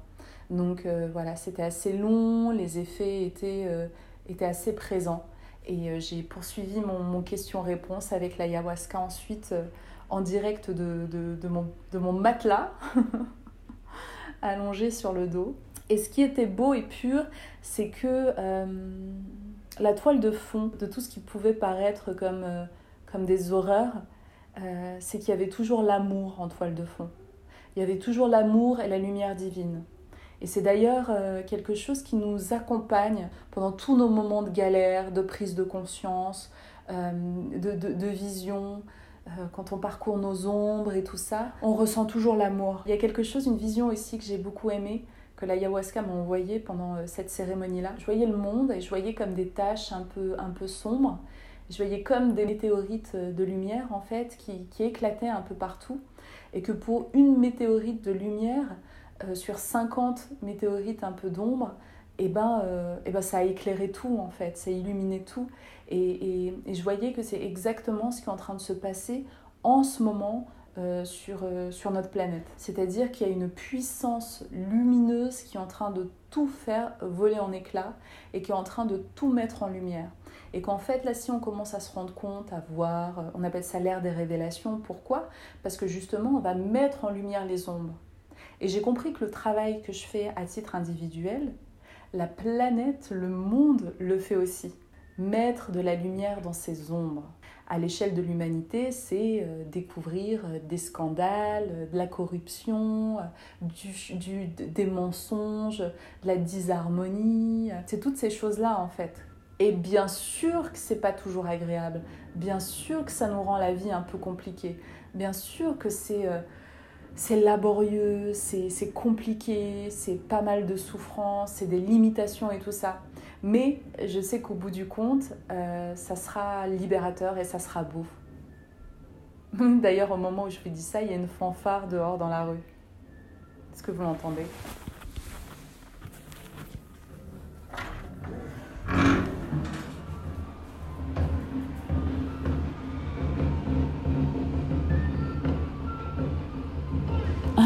Donc voilà, c'était assez long, les effets étaient assez présents. Et euh, j'ai poursuivi mon, question-réponse avec l'ayahuasca ensuite euh, en direct de, de, de, mon, de mon matelas, allongé sur le dos. Et ce qui était beau et pur, c'est que euh, la toile de fond de tout ce qui pouvait paraître comme, comme des horreurs, c'est qu'il y avait toujours l'amour en toile de fond. Il y avait toujours l'amour et la lumière divine. Et c'est d'ailleurs euh, quelque chose qui nous accompagne pendant tous nos moments de galère, de prise de conscience, euh, de, de, vision, euh, quand on parcourt nos ombres et tout ça. On ressent toujours l'amour. Il y a quelque chose, une vision aussi que j'ai beaucoup aimée, que l'ayahuasca m'a envoyée pendant cette cérémonie-là. Je voyais le monde et je voyais comme des taches un peu, un peu sombres. Je voyais comme des météorites de lumière en fait qui, qui éclataient un peu partout. Et que pour une météorite de lumière, euh, sur 50 météorites un peu d'ombre, et eh ben, euh, eh ben ça a éclairé tout en fait, ça a illuminé tout. Et, et, je voyais que c'est exactement ce qui est en train de se passer en ce moment euh, sur, sur notre planète. C'est-à-dire qu'il y a une puissance lumineuse qui est en train de tout faire voler en éclats et qui est en train de tout mettre en lumière. Et qu'en fait, là, si on commence à se rendre compte, à voir, on appelle ça l'ère des révélations. Pourquoi? Parce que justement, on va mettre en lumière les ombres. Et j'ai compris que le travail que je fais à titre individuel, la planète, le monde le fait aussi. mettre de la lumière dans ces ombres. À l'échelle de l'humanité, c'est euh, découvrir euh, des scandales, euh, de la corruption, des mensonges, de la disharmonie. C'est toutes ces choses-là en fait. Et bien sûr que c'est pas toujours agréable. Bien sûr que ça nous rend la vie un peu compliquée. Bien sûr que c'est c'est laborieux, c'est compliqué, c'est pas mal de souffrance, c'est des limitations et tout ça. Mais je sais qu'au bout du compte, euh, ça sera libérateur et ça sera beau. D'ailleurs, au moment où je vous dis ça, il y a une fanfare dehors dans la rue. Est-ce que vous l'entendez?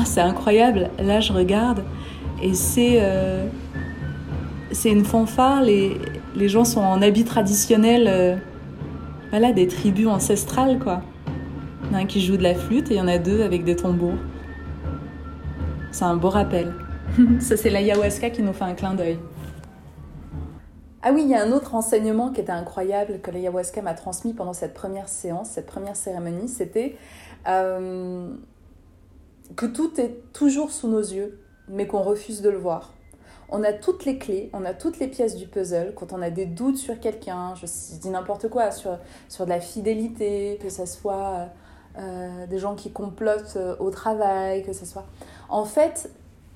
Ah, c'est incroyable. Là, je regarde et c'est euh, une fanfare. Les, gens sont en habit traditionnel, euh, voilà, des tribus ancestrales, quoi. Il un qui joue de la flûte et il y en a deux avec des tambours. C'est un beau rappel. Ça, c'est l'ayahuasca qui nous fait un clin d'œil. Ah oui, il y a un autre enseignement qui était incroyable que l'ayahuasca m'a transmis pendant cette première séance, cette première cérémonie, c'était euh, que tout est toujours sous nos yeux, mais qu'on refuse de le voir. On a toutes les clés, on a toutes les pièces du puzzle. Quand on a des doutes sur quelqu'un, je dis n'importe quoi, sur, sur de la fidélité, que ce soit euh, des gens qui complotent euh, au travail, que ce soit... En fait,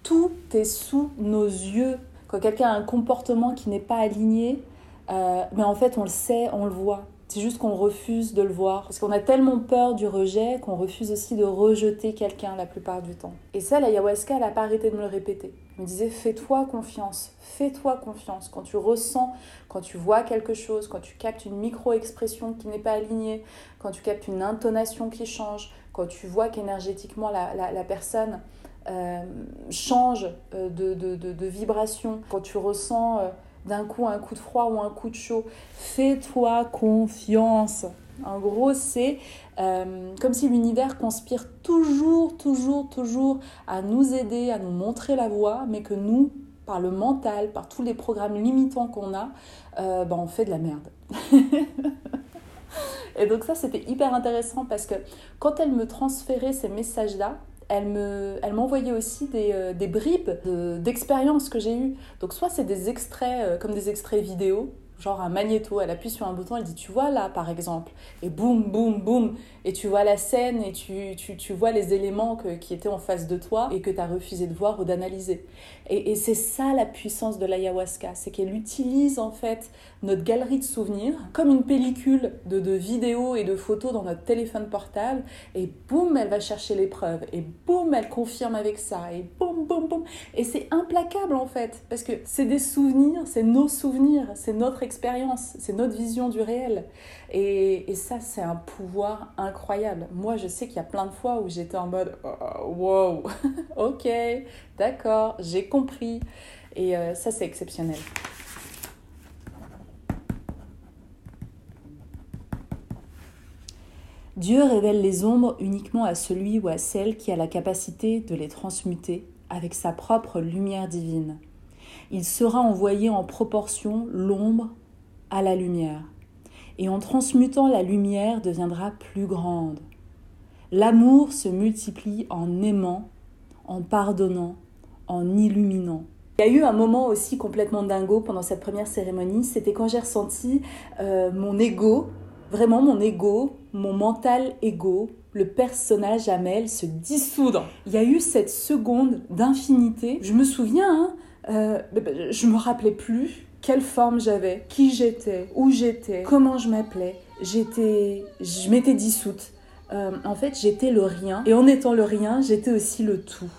tout est sous nos yeux. Quand quelqu'un a un comportement qui n'est pas aligné, euh, mais en fait, on le sait, on le voit. C'est juste qu'on refuse de le voir. Parce qu'on a tellement peur du rejet qu'on refuse aussi de rejeter quelqu'un la plupart du temps. Et ça, l'ayahuasca, elle n'a pas arrêté de me le répéter. Elle me disait, fais-toi confiance, fais-toi confiance. Quand tu ressens, quand tu vois quelque chose, quand tu captes une micro-expression qui n'est pas alignée, quand tu captes une intonation qui change, quand tu vois qu'énergétiquement la, personne euh, change euh, de, de, vibration, quand tu ressens... Euh, d'un coup un coup de froid ou un coup de chaud. Fais-toi confiance. En gros, c'est euh, comme si l'univers conspire toujours, toujours, toujours à nous aider, à nous montrer la voie, mais que nous, par le mental, par tous les programmes limitants qu'on a, ben, on fait de la merde. Et donc ça, c'était hyper intéressant parce que quand elle me transférait ces messages-là, elle me, elle m'envoyait aussi des, euh, des bribes d'expériences que j'ai eues. Donc soit c'est des extraits euh, comme des extraits vidéo, genre un magnéto, elle appuie sur un bouton, elle dit tu vois là par exemple, et boum, boum, boum, et tu vois la scène et tu, tu, tu vois les éléments que, qui étaient en face de toi et que tu as refusé de voir ou d'analyser. Et, c'est ça la puissance de l'ayahuasca, c'est qu'elle utilise en fait notre galerie de souvenirs comme une pellicule de, de vidéos et de photos dans notre téléphone portable, et boum, elle va chercher les preuves, et boum, elle confirme avec ça, et boum, boum, boum. Et c'est implacable en fait, parce que c'est des souvenirs, c'est nos souvenirs, c'est notre expérience, c'est notre vision du réel. Et, et ça, c'est un pouvoir incroyable. Moi, je sais qu'il y a plein de fois où j'étais en mode oh, wow, ok, d'accord, j'ai compris. Et euh, ça, c'est exceptionnel. Dieu révèle les ombres uniquement à celui ou à celle qui a la capacité de les transmuter avec sa propre lumière divine. Il sera envoyé en proportion l'ombre à la lumière, et en transmutant la lumière deviendra plus grande. L'amour se multiplie en aimant, en pardonnant, en illuminant. Il y a eu un moment aussi complètement dingo pendant cette première cérémonie, c'était quand j'ai ressenti euh, mon ego vraiment mon ego, mon mental ego, le personnage Amel se dissoudre. Il y a eu cette seconde d'infinité. Je me souviens, hein, euh, je me rappelais plus quelle forme j'avais, qui j'étais, où j'étais, comment je m'appelais. J'étais, je m'étais dissoute. Euh, en fait, j'étais le rien. Et en étant le rien, j'étais aussi le tout.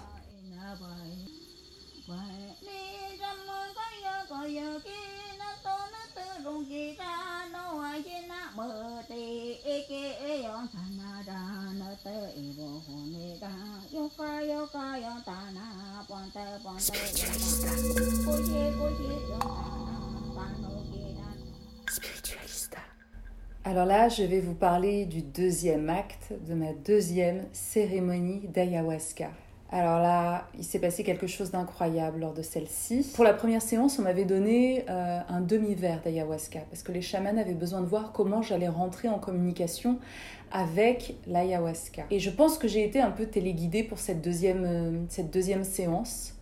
Alors là, je vais vous parler du deuxième acte de ma deuxième cérémonie d'ayahuasca. Alors là, il s'est passé quelque chose d'incroyable lors de celle-ci. Pour la première séance, on m'avait donné euh, un demi-verre d'ayahuasca parce que les chamans avaient besoin de voir comment j'allais rentrer en communication avec l'ayahuasca. Et je pense que j'ai été un peu téléguidée pour cette deuxième, euh, cette deuxième séance.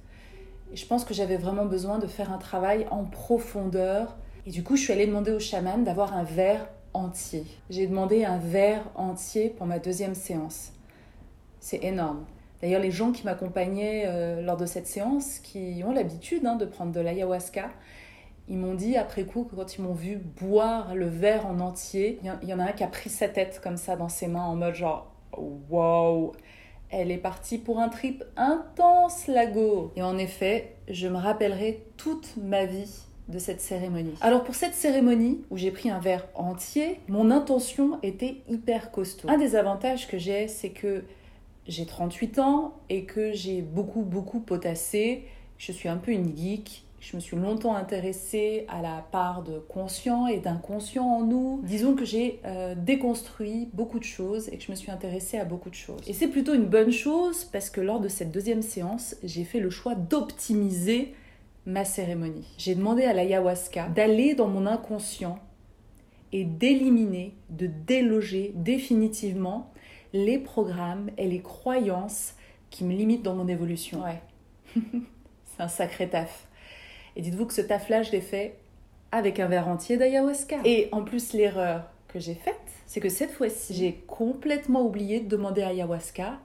Et je pense que j'avais vraiment besoin de faire un travail en profondeur. Et du coup, je suis allée demander au chaman d'avoir un verre entier. J'ai demandé un verre entier pour ma deuxième séance. C'est énorme. D'ailleurs, les gens qui m'accompagnaient euh, lors de cette séance, qui ont l'habitude hein, de prendre de l'ayahuasca, ils m'ont dit après coup que quand ils m'ont vu boire le verre en entier, il y, en a un qui a pris sa tête comme ça dans ses mains en mode genre wow, elle est partie pour un trip intense, la go. Et en effet, je me rappellerai toute ma vie de cette cérémonie. Alors pour cette cérémonie où j'ai pris un verre entier, mon intention était hyper costaud. Un des avantages que j'ai, c'est que j'ai 38 ans et que j'ai beaucoup, beaucoup potassé. Je suis un peu une geek. Je me suis longtemps intéressée à la part de conscient et d'inconscient en nous. Disons que j'ai euh, déconstruit beaucoup de choses et que je me suis intéressée à beaucoup de choses. Et c'est plutôt une bonne chose parce que lors de cette deuxième séance, j'ai fait le choix d'optimiser ma cérémonie. J'ai demandé à l'ayahuasca d'aller dans mon inconscient et d'éliminer, de déloger définitivement les programmes et les croyances qui me limitent dans mon évolution. Ouais. c'est un sacré taf. Et dites-vous que ce taf-là, je l'ai fait avec un verre entier d'ayahuasca. Et en plus, l'erreur que j'ai faite, c'est que cette fois-ci, j'ai complètement oublié de demander à ayahuasca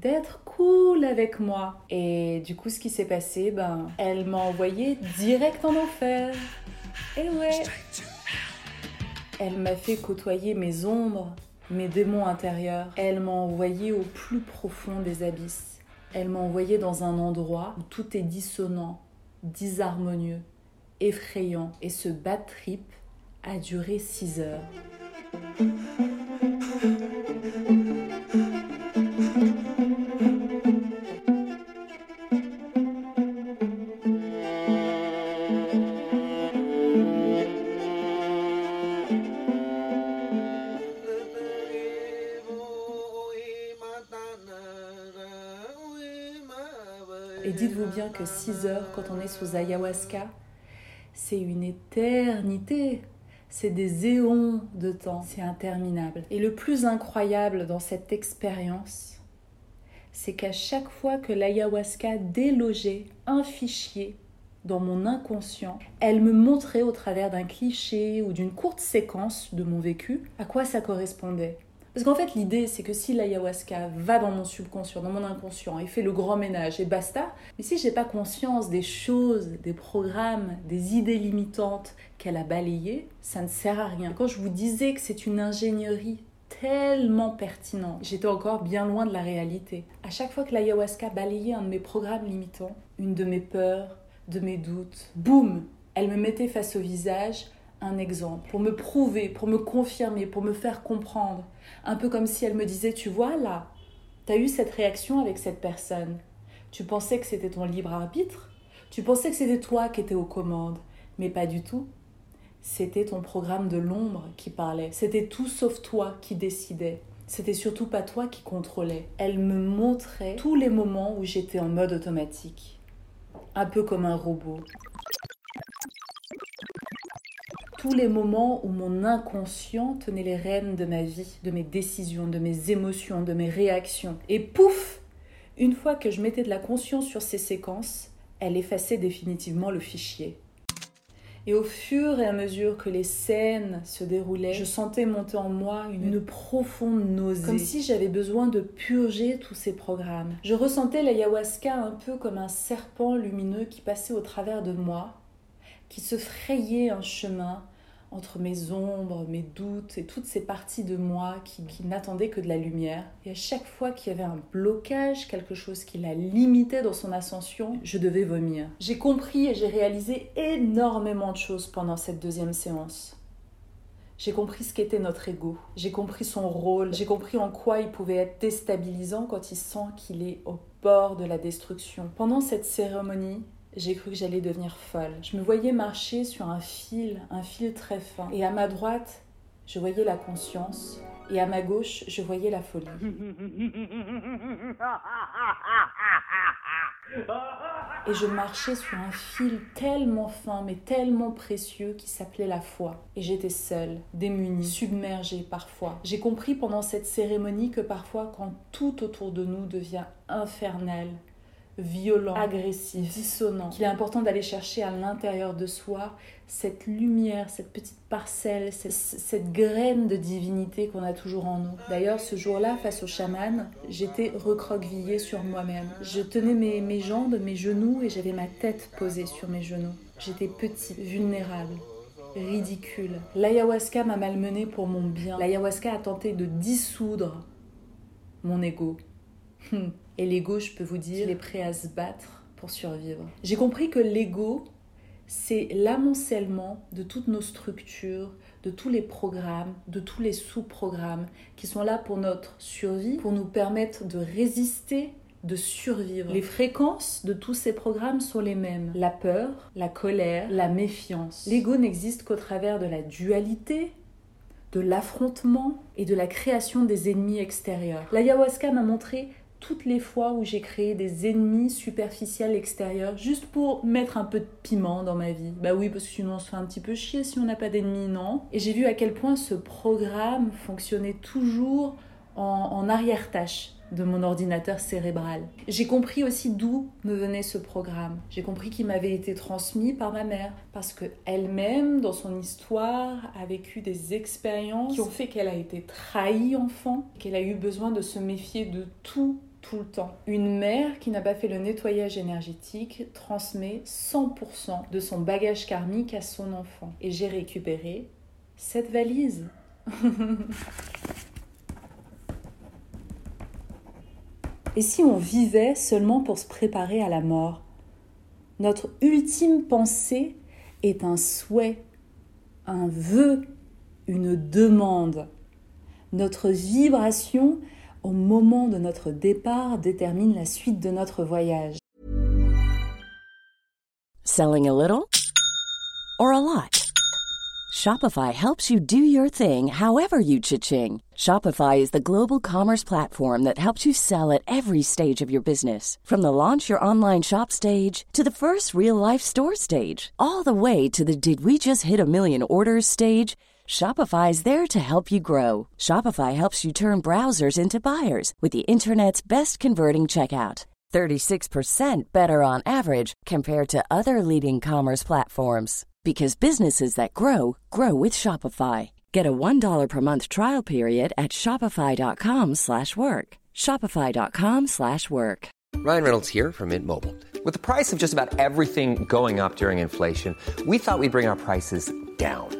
d'être cool avec moi. Et du coup, ce qui s'est passé, ben, elle m'a envoyé direct en enfer. Et ouais. Elle m'a fait côtoyer mes ombres, mes démons intérieurs. Elle m'a envoyé au plus profond des abysses. Elle m'a envoyé dans un endroit où tout est dissonant, disharmonieux, effrayant. Et ce bad trip a duré six heures. Que 6 heures quand on est sous ayahuasca, c'est une éternité. C'est des éons de temps. C'est interminable. Et le plus incroyable dans cette expérience, c'est qu'à chaque fois que l'ayahuasca délogeait un fichier dans mon inconscient, elle me montrait au travers d'un cliché ou d'une courte séquence de mon vécu à quoi ça correspondait. Parce qu'en fait, l'idée, c'est que si l'ayahuasca va dans mon subconscient, dans mon inconscient, et fait le grand ménage et basta, mais si j'ai pas conscience des choses, des programmes, des idées limitantes qu'elle a balayées, ça ne sert à rien. quand je vous disais que c'est une ingénierie tellement pertinente, j'étais encore bien loin de la réalité. À chaque fois que l'ayahuasca balayait un de mes programmes limitants, une de mes peurs, de mes doutes, boum, elle me mettait face au visage un exemple, pour me prouver, pour me confirmer, pour me faire comprendre. Un peu comme si elle me disait, tu vois là, tu as eu cette réaction avec cette personne. Tu pensais que c'était ton libre arbitre Tu pensais que c'était toi qui étais aux commandes Mais pas du tout. C'était ton programme de l'ombre qui parlait. C'était tout sauf toi qui décidait. C'était surtout pas toi qui contrôlais. Elle me montrait tous les moments où j'étais en mode automatique. Un peu comme un robot tous les moments où mon inconscient tenait les rênes de ma vie, de mes décisions, de mes émotions, de mes réactions. Et pouf Une fois que je mettais de la conscience sur ces séquences, elle effaçait définitivement le fichier. Et au fur et à mesure que les scènes se déroulaient, je sentais monter en moi une profonde nausée. Comme si j'avais besoin de purger tous ces programmes. Je ressentais l'ayahuasca un peu comme un serpent lumineux qui passait au travers de moi, qui se frayait un chemin entre mes ombres, mes doutes et toutes ces parties de moi qui, n'attendaient que de la lumière. Et à chaque fois qu'il y avait un blocage, quelque chose qui la limitait dans son ascension, je devais vomir. J'ai compris et j'ai réalisé énormément de choses pendant cette deuxième séance. J'ai compris ce qu'était notre ego, j'ai compris son rôle, j'ai compris en quoi il pouvait être déstabilisant quand il sent qu'il est au bord de la destruction. Pendant cette cérémonie, j'ai cru que j'allais devenir folle. Je me voyais marcher sur un fil, un fil très fin. Et à ma droite, je voyais la conscience. Et à ma gauche, je voyais la folie. Et je marchais sur un fil tellement fin, mais tellement précieux, qui s'appelait la foi. Et j'étais seule, démunie, submergée parfois. J'ai compris pendant cette cérémonie que parfois, quand tout autour de nous devient infernal, violent, agressif, dissonant, qu'il est important d'aller chercher à l'intérieur de soi cette lumière, cette petite parcelle, cette, graine de divinité qu'on a toujours en nous. D'ailleurs, ce jour-là, face au chaman, j'étais recroquevillée sur moi-même. Je tenais mes, mes jambes, mes genoux et j'avais ma tête posée sur mes genoux. J'étais petite, vulnérable ridicule. L'ayahuasca m'a malmenée pour mon bien. L'ayahuasca a tenté de dissoudre mon ego. Et l'ego, je peux vous dire, il est prêt à se battre pour survivre. J'ai compris que l'ego, c'est l'amoncellement de toutes nos structures, de tous les programmes, de tous les sous-programmes qui sont là pour notre survie, pour nous permettre de résister de survivre. Les fréquences de tous ces programmes sont les mêmes. La peur, la colère, la méfiance. L'ego n'existe qu'au travers de la dualité, de l'affrontement et de la création des ennemis extérieurs. L'ayahuasca m'a montré toutes les fois où j'ai créé des ennemis superficiels extérieurs juste pour mettre un peu de piment dans ma vie. Bah oui, parce que sinon on se fait un petit peu chier si on n'a pas d'ennemis, non? Et j'ai vu à quel point ce programme fonctionnait toujours en, en arrière-tâche de mon ordinateur cérébral. J'ai compris aussi d'où me venait ce programme. J'ai compris qu'il m'avait été transmis par ma mère parce que elle-même dans son histoire a vécu des expériences qui ont fait qu'elle a été trahie enfant, qu'elle a eu besoin de se méfier de tout tout le temps. Une mère qui n'a pas fait le nettoyage énergétique transmet 100% de son bagage karmique à son enfant. Et j'ai récupéré cette valise. Et si on vivait seulement pour se préparer à la mort? Notre ultime pensée est un souhait, un vœu, une demande. Notre vibration au moment de notre départ détermine la suite de notre voyage. Selling a little or a lot? Shopify helps you do your thing however you cha-ching. Shopify is the global commerce platform that helps you sell at every stage of your business. From the launch your online shop stage to the first real life store stage, all the way to the did we just hit a million orders stage. Shopify is there to help you grow. Shopify helps you turn browsers into buyers with the internet's best converting checkout. 36% better on average compared to other leading commerce platforms because businesses that grow grow with Shopify. Get a $1 per month trial period at shopify.com/work. shopify.com/work. Ryan Reynolds here from Mint Mobile. With the price of just about everything going up during inflation, we thought we'd bring our prices down.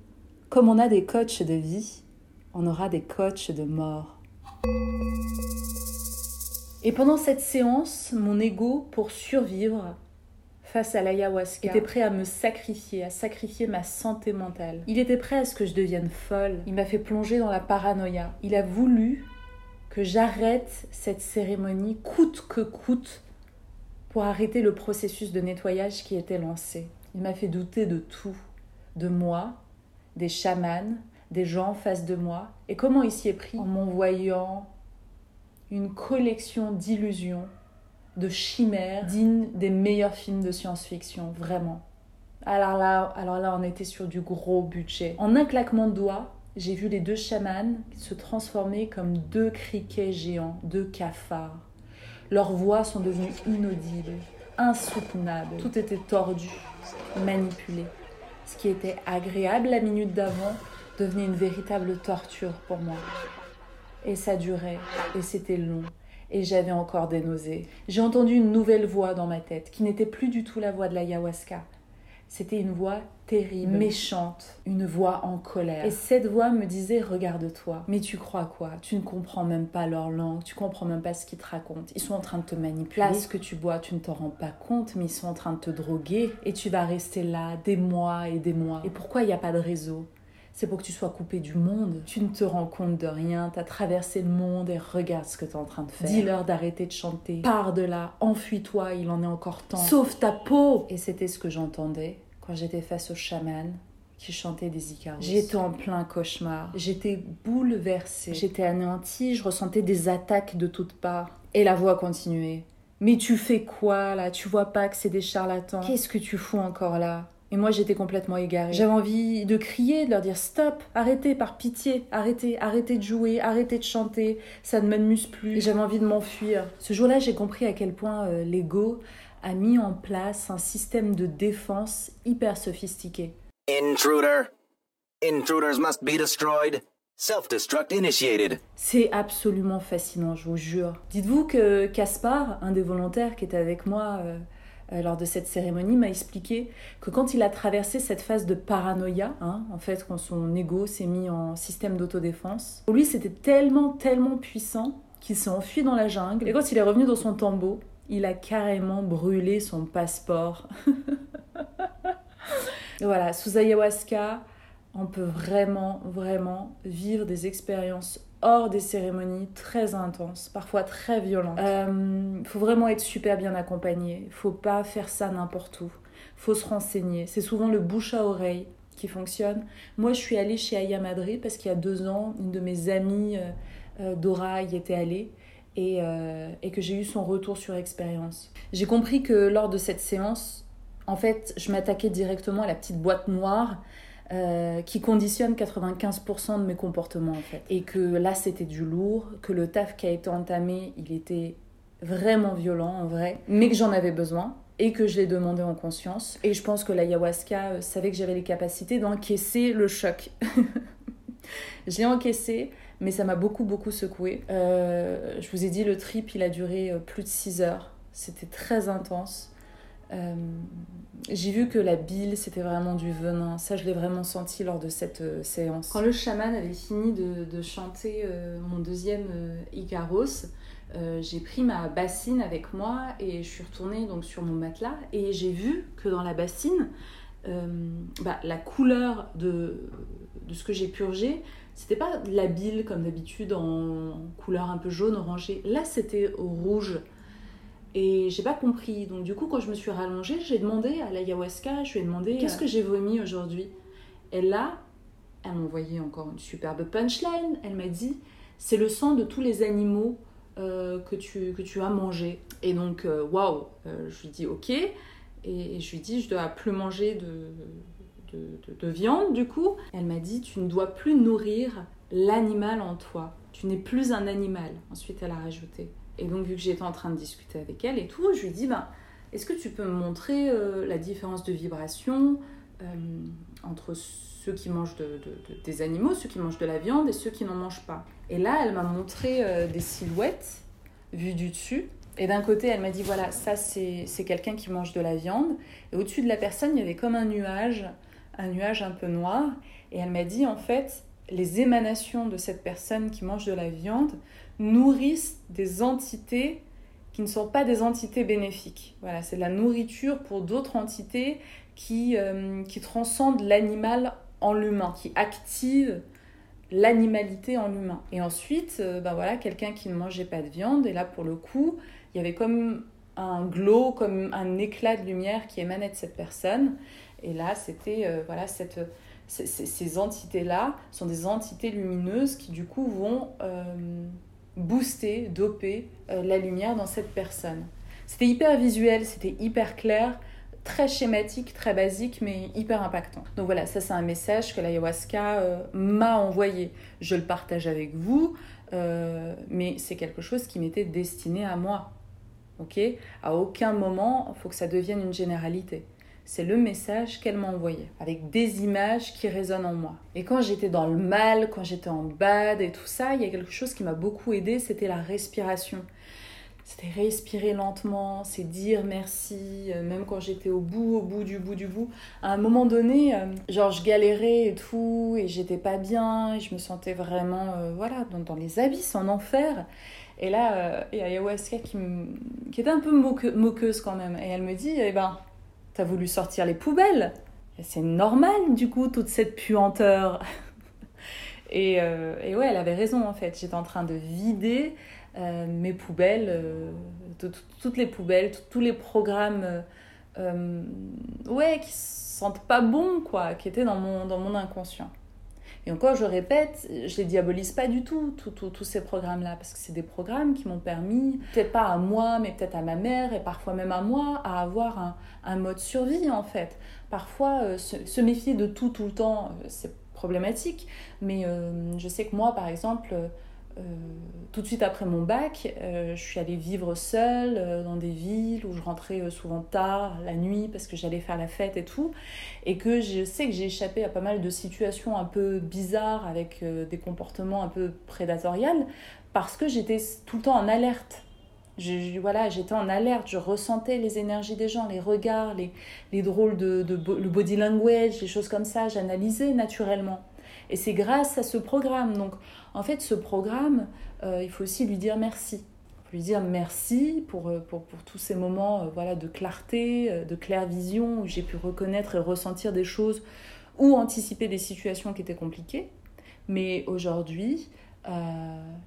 Comme on a des coachs de vie, on aura des coachs de mort. Et pendant cette séance, mon ego, pour survivre face à l'ayahuasca, était prêt à me sacrifier, à sacrifier ma santé mentale. Il était prêt à ce que je devienne folle. Il m'a fait plonger dans la paranoïa. Il a voulu que j'arrête cette cérémonie coûte que coûte pour arrêter le processus de nettoyage qui était lancé. Il m'a fait douter de tout, de moi, des chamans, des gens en face de moi. Et comment il s'y est pris En m'envoyant une collection d'illusions, de chimères, dignes des meilleurs films de science-fiction, vraiment. Alors là, alors là, on était sur du gros budget. En un claquement de doigts, j'ai vu les deux chamans se transformer comme deux criquets géants, deux cafards. Leurs voix sont devenues inaudibles, insoutenables. Tout était tordu, manipulé. Ce qui était agréable la minute d'avant devenait une véritable torture pour moi. Et ça durait, et c'était long, et j'avais encore des nausées. J'ai entendu une nouvelle voix dans ma tête, qui n'était plus du tout la voix de l'ayahuasca. C'était une voix terrible, méchante, une voix en colère. Et cette voix me disait Regarde-toi. Mais tu crois quoi? Tu ne comprends même pas leur langue, tu comprends même pas ce qu'ils te racontent. Ils sont en train de te manipuler. Là, ce que tu bois, tu ne t'en rends pas compte, mais ils sont en train de te droguer. Et tu vas rester là des mois et des mois. Et pourquoi il n'y a pas de réseau? C'est pour que tu sois coupé du monde. Tu ne te rends compte de rien, tu as traversé le monde et regarde ce que tu es en train de faire. Dis-leur d'arrêter de chanter. Pars de là, enfuis-toi, il en est encore temps. Sauve ta peau Et c'était ce que j'entendais quand j'étais face au chaman qui chantait des Icaros. J'étais en plein cauchemar. J'étais bouleversée. J'étais anéantie, je ressentais des attaques de toutes parts. Et la voix continuait. Mais tu fais quoi là? Tu vois pas que c'est des charlatans Qu'est-ce que tu fous encore là? Et moi, j'étais complètement égarée. J'avais envie de crier, de leur dire stop, arrêtez, par pitié, arrêtez, arrêtez de jouer, arrêtez de chanter, ça ne m'amuse plus. J'avais envie de m'enfuir. Ce jour-là, j'ai compris à quel point euh, l'ego a mis en place un système de défense hyper sophistiqué. Intruder. Intruders must be destroyed. Self-destruct initiated. C'est absolument fascinant, je vous jure. Dites-vous que Caspar, un des volontaires qui était avec moi, euh, euh, lors de cette cérémonie, m'a expliqué que quand il a traversé cette phase de paranoïa, hein, en fait, quand son ego s'est mis en système d'autodéfense, pour lui, c'était tellement, tellement puissant qu'il s'est enfui dans la jungle. Et quand il est revenu dans son tombeau, il a carrément brûlé son passeport. voilà, sous ayahuasca, on peut vraiment, vraiment vivre des expériences hors des cérémonies très intenses, parfois très violentes. Il euh, faut vraiment être super bien accompagné. Il faut pas faire ça n'importe où. faut se renseigner. C'est souvent le bouche à oreille qui fonctionne. Moi, je suis allée chez Aya Madrid parce qu'il y a deux ans, une de mes amies, euh, euh, Dora, y était allée. Et, et que j'ai eu son retour sur expérience. J'ai compris que lors de cette séance, en fait, je m'attaquais directement à la petite boîte noire euh, qui conditionne 95% de mes comportements en fait. Et que là c'était du lourd, que le taf qui a été entamé, il était vraiment violent en vrai, mais que j'en avais besoin et que je l'ai demandé en conscience. Et je pense que l'ayahuasca euh, savait que j'avais les capacités d'encaisser le choc. J'ai encaissé, mais ça m'a beaucoup beaucoup secoué. Euh, je vous ai dit, le trip il a duré plus de 6 heures. C'était très intense. J'ai vu que la bile, c'était vraiment du venin. Ça, je l'ai vraiment senti lors de cette euh, séance. Quand le chaman avait fini de, chanter euh, mon deuxième Icaros, j'ai pris ma bassine avec moi et je suis retournée donc sur mon matelas et j'ai vu que dans la bassine, bah, la couleur de, de ce que j'ai purgé, c'était pas de la bile comme d'habitude en couleur un peu jaune, orangée. Là, c'était rouge. Et j'ai pas compris. Donc du coup, quand je me suis rallongée, j'ai demandé à l'ayahuasca, je lui ai demandé qu'est-ce que j'ai vomi aujourd'hui? Et là, elle m'a envoyé encore une superbe punchline. Elle m'a dit c'est le sang de tous les animaux euh, que, tu, que tu as mangé. Et donc, euh, waouh, euh, je lui dis ok. Et je lui dis je dois plus manger de, de, de, de viande du coup. Elle m'a dit tu ne dois plus nourrir l'animal en toi. Tu n'es plus un animal. Ensuite, elle a rajouté et donc, vu que j'étais en train de discuter avec elle et tout, je lui dis ben, Est-ce que tu peux me montrer euh, la différence de vibration euh, entre ceux qui mangent des animaux, ceux qui mangent de la viande et ceux qui n'en mangent pas? Et là, elle m'a montré euh, des silhouettes vues du dessus. Et d'un côté, elle m'a dit Voilà, ça, c'est quelqu'un qui mange de la viande. Et au-dessus de la personne, il y avait comme un nuage, un nuage un peu noir. Et elle m'a dit En fait, les émanations de cette personne qui mange de la viande nourrissent des entités qui ne sont pas des entités bénéfiques. Voilà, c'est de la nourriture pour d'autres entités qui, euh, transcendent l'animal en l'humain, qui activent l'animalité en l'humain. Et ensuite, euh, ben voilà, quelqu'un qui ne mangeait pas de viande, et là pour le coup, il y avait comme un glow, comme un éclat de lumière qui émanait de cette personne. Et là, c'était euh, voilà ces, entités-là sont des entités lumineuses qui du coup vont booster, doper euh, la lumière dans cette personne. C'était hyper visuel, c'était hyper clair, très schématique, très basique, mais hyper impactant. Donc voilà, ça c'est un message que l'ayahuasca euh, m'a envoyé. Je le partage avec vous, euh, mais c'est quelque chose qui m'était destiné à moi. Ok? À aucun moment, il faut que ça devienne une généralité c'est le message qu'elle m'a envoyé, avec des images qui résonnent en moi. Et quand j'étais dans le mal, quand j'étais en bad et tout ça, il y a quelque chose qui m'a beaucoup aidé, c'était la respiration. C'était respirer lentement, c'est dire merci, euh, même quand j'étais au bout, au bout du bout du bout. À un moment donné, euh, genre je galérais et tout, et j'étais pas bien, et je me sentais vraiment, euh, voilà, dans, dans, les abysses, en enfer. Et là, il y a Ayahuasca qui, qui était un peu moqueuse quand même, et elle me dit, eh ben, t'as voulu sortir les poubelles C'est normal, du coup, toute cette puanteur. et, et ouais, elle avait raison, en fait. J'étais en train de vider euh, mes poubelles, euh, toutes les poubelles, tous les programmes euh, ouais, qui sentent pas bon, quoi, qui étaient dans mon inconscient. Et encore, je répète, je les diabolise pas du tout, tous ces programmes-là, parce que c'est des programmes qui m'ont permis, peut-être pas à moi, mais peut-être à ma mère, et parfois même à moi, à avoir un, un mode survie, en fait. Parfois, se, se, méfier de tout, tout le temps, c'est problématique, mais je sais que moi, par exemple, euh, tout de suite après mon bac, euh, je suis allée vivre seule euh, dans des villes où je rentrais souvent tard, la nuit, parce que j'allais faire la fête et tout. Et que je sais que j'ai échappé à pas mal de situations un peu bizarres avec des comportements un peu prédatoriales, parce que j'étais tout le temps en alerte. Je, voilà, j'étais en alerte, je ressentais les énergies des gens, les regards, les, les drôles de, le body language, les choses comme ça, j'analysais naturellement. Et c'est grâce à ce programme. Donc, en fait, ce programme, euh, il faut aussi lui dire merci. Il faut lui dire merci pour, euh, pour, pour tous ces moments euh, voilà, de clarté, de claire vision, où j'ai pu reconnaître et ressentir des choses ou anticiper des situations qui étaient compliquées. Mais aujourd'hui,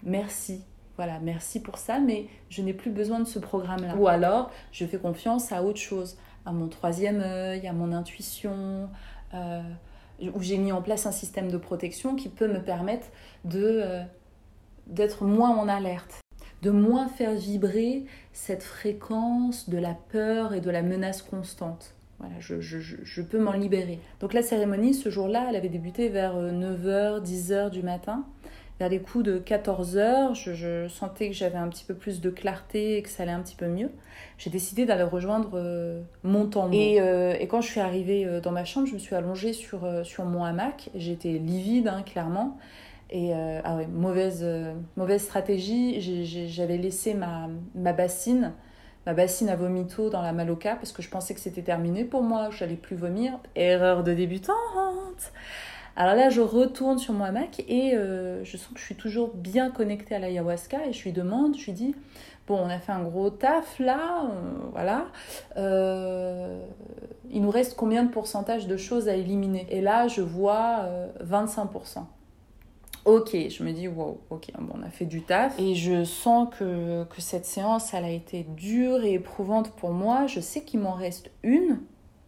merci. Voilà, merci pour ça, mais je n'ai plus besoin de ce programme-là. Ou alors, je fais confiance à autre chose, à mon troisième œil, à mon intuition où j'ai mis en place un système de protection qui peut me permettre de euh, d'être moins en alerte, de moins faire vibrer cette fréquence de la peur et de la menace constante. Voilà, je, je, je peux m'en libérer. Donc la cérémonie, ce jour-là, elle avait débuté vers 9h, euh, 10h du matin. Vers les coups de 14 heures, je, sentais que j'avais un petit peu plus de clarté et que ça allait un petit peu mieux. J'ai décidé d'aller rejoindre euh, mon. Et, euh, et, quand je suis arrivée euh, dans ma chambre, je me suis allongée sur, sur mon hamac. J'étais livide, hein, clairement. Et ah ouais, mauvaise, mauvaise stratégie. J'avais laissé ma, ma bassine, ma bassine à vomito dans la maloca parce que je pensais que c'était terminé pour moi, que j'allais plus vomir. Erreur de débutante. Alors là, je retourne sur mon hamac et euh, je sens que je suis toujours bien connectée à l'ayahuasca et je lui demande, je lui dis, bon, on a fait un gros taf là, euh, voilà, euh, il nous reste combien de pourcentage de choses à éliminer? Et là, je vois 25%. Ok, je me dis, wow, ok, bon, on a fait du taf. Et je sens que, que cette séance, elle a été dure et éprouvante pour moi. Je sais qu'il m'en reste une,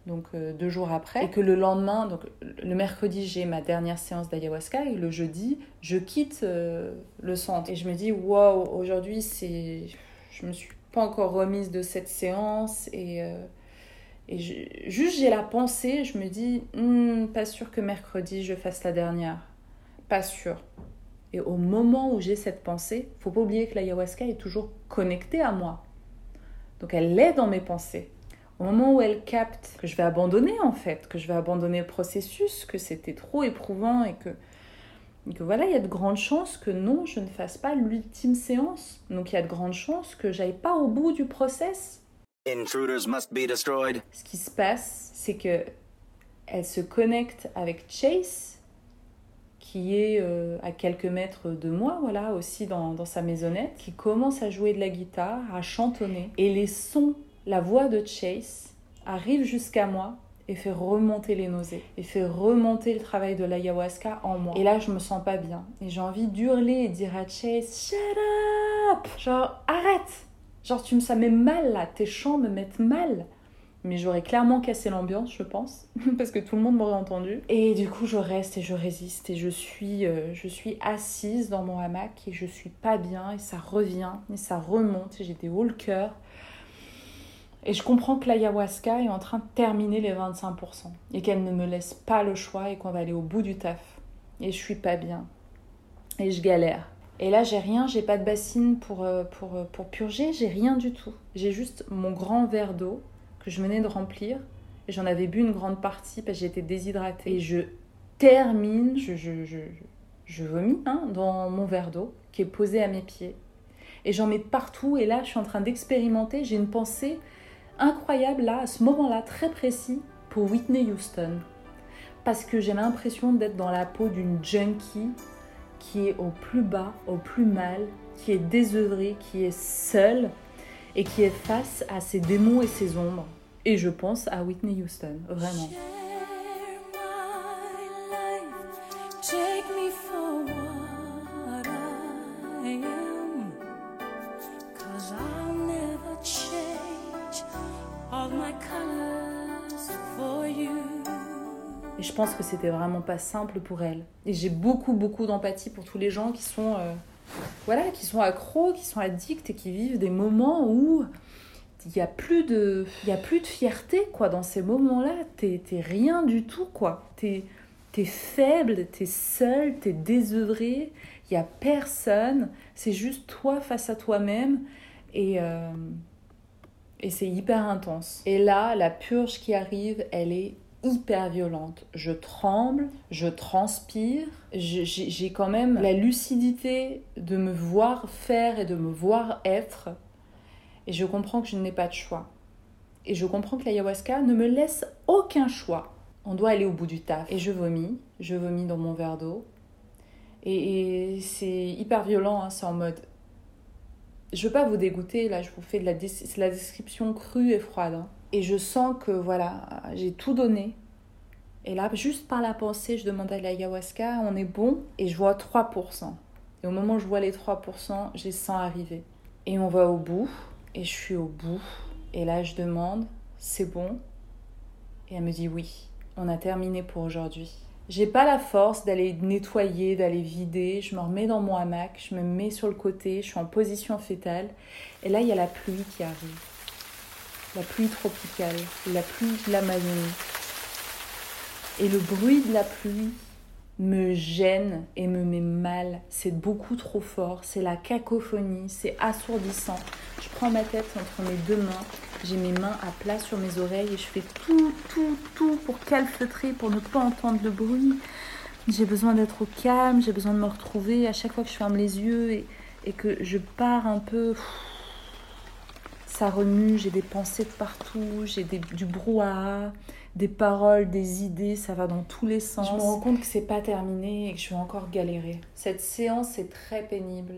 donc euh, deux jours après, et que le lendemain, donc le mercredi, j'ai ma dernière séance d'ayahuasca, et le jeudi, je quitte euh, le centre. Et je me dis, waouh, aujourd'hui, c'est. Je me suis pas encore remise de cette séance, et. Euh, et juste, j'ai la pensée, je me dis, hmm, pas sûr que mercredi, je fasse la dernière. Pas sûr. Et au moment où j'ai cette pensée, faut pas oublier que l'ayahuasca est toujours connectée à moi. Donc elle est dans mes pensées au moment où elle capte que je vais abandonner en fait, que je vais abandonner le processus, que c'était trop éprouvant et que, que voilà, il y a de grandes chances que non, je ne fasse pas l'ultime séance. Donc il y a de grandes chances que j'aille pas au bout du process. Intruders must be destroyed. Ce qui se passe, c'est que elle se connecte avec Chase, qui est euh, à quelques mètres de moi, voilà, aussi dans, dans sa maisonnette, qui commence à jouer de la guitare, à chantonner. Et les sons la voix de Chase arrive jusqu'à moi et fait remonter les nausées, et fait remonter le travail de l'ayahuasca en moi. Et là, je me sens pas bien. Et j'ai envie d'hurler et dire à Chase, shut up Genre, arrête Genre, tu me ça met mal là, tes chants me mettent mal. Mais j'aurais clairement cassé l'ambiance, je pense, parce que tout le monde m'aurait entendu. Et du coup, je reste et je résiste et je suis, euh, je suis assise dans mon hamac et je suis pas bien et ça revient et ça remonte et j'ai des le cœur. Et je comprends que l'ayahuasca est en train de terminer les 25% et qu'elle ne me laisse pas le choix et qu'on va aller au bout du taf. Et je suis pas bien. Et je galère. Et là, j'ai rien, j'ai pas de bassine pour, euh, pour, euh, pour purger, j'ai rien du tout. J'ai juste mon grand verre d'eau que je venais de remplir. Et j'en avais bu une grande partie parce que j'étais déshydratée. Et je termine, je, je, je, je vomis hein, dans mon verre d'eau qui est posé à mes pieds. Et j'en mets partout. Et là, je suis en train d'expérimenter. J'ai une pensée incroyable, là, à ce moment-là, très précis, pour Whitney Houston. Parce que j'ai l'impression d'être dans la peau d'une junkie qui est au plus bas, au plus mal, qui est désœuvrée, qui est seule et qui est face à ses démons et ses ombres. Et je pense à Whitney Houston, vraiment. Et je pense que c'était vraiment pas simple pour elle. Et j'ai beaucoup, beaucoup d'empathie pour tous les gens qui sont, euh, voilà, qui sont accros, qui sont addicts et qui vivent des moments où il n'y a plus de, y a plus de fierté quoi dans ces moments-là. T'es, rien du tout quoi. T'es, t'es faible, t'es seul, t'es désœuvré. Il y a personne. C'est juste toi face à toi-même et euh, et c'est hyper intense. Et là, la purge qui arrive, elle est hyper violente. Je tremble, je transpire, j'ai quand même la lucidité de me voir faire et de me voir être. Et je comprends que je n'ai pas de choix. Et je comprends que l'ayahuasca ne me laisse aucun choix. On doit aller au bout du taf. Et je vomis, je vomis dans mon verre d'eau. Et, c'est hyper violent, hein, c'est en mode... Je veux pas vous dégoûter, là je vous fais de la, la description crue et froide. Hein. Et je sens que voilà, j'ai tout donné. Et là, juste par la pensée, je demande à l'ayahuasca, on est bon? Et je vois 3%. Et au moment où je vois les 3%, j'ai 100 arriver. Et on va au bout. Et je suis au bout. Et là, je demande, c'est bon? Et elle me dit oui, on a terminé pour aujourd'hui. J'ai pas la force d'aller nettoyer, d'aller vider. Je me remets dans mon hamac, je me mets sur le côté, je suis en position fétale. Et là, il y a la pluie qui arrive la pluie tropicale, la pluie de l'Amazonie. Et le bruit de la pluie me gêne et me met mal. C'est beaucoup trop fort, c'est la cacophonie, c'est assourdissant. Je prends ma tête entre mes deux mains, j'ai mes mains à plat sur mes oreilles et je fais tout, tout, tout pour calfeutrer, pour ne pas entendre le bruit. J'ai besoin d'être au calme, j'ai besoin de me retrouver à chaque fois que je ferme les yeux et, et que je pars un peu ça remue, j'ai des pensées de partout, j'ai du brouhaha, des paroles, des idées, ça va dans tous les sens. Je me rends compte que c'est pas terminé et que je vais encore galérer. Cette séance est très pénible.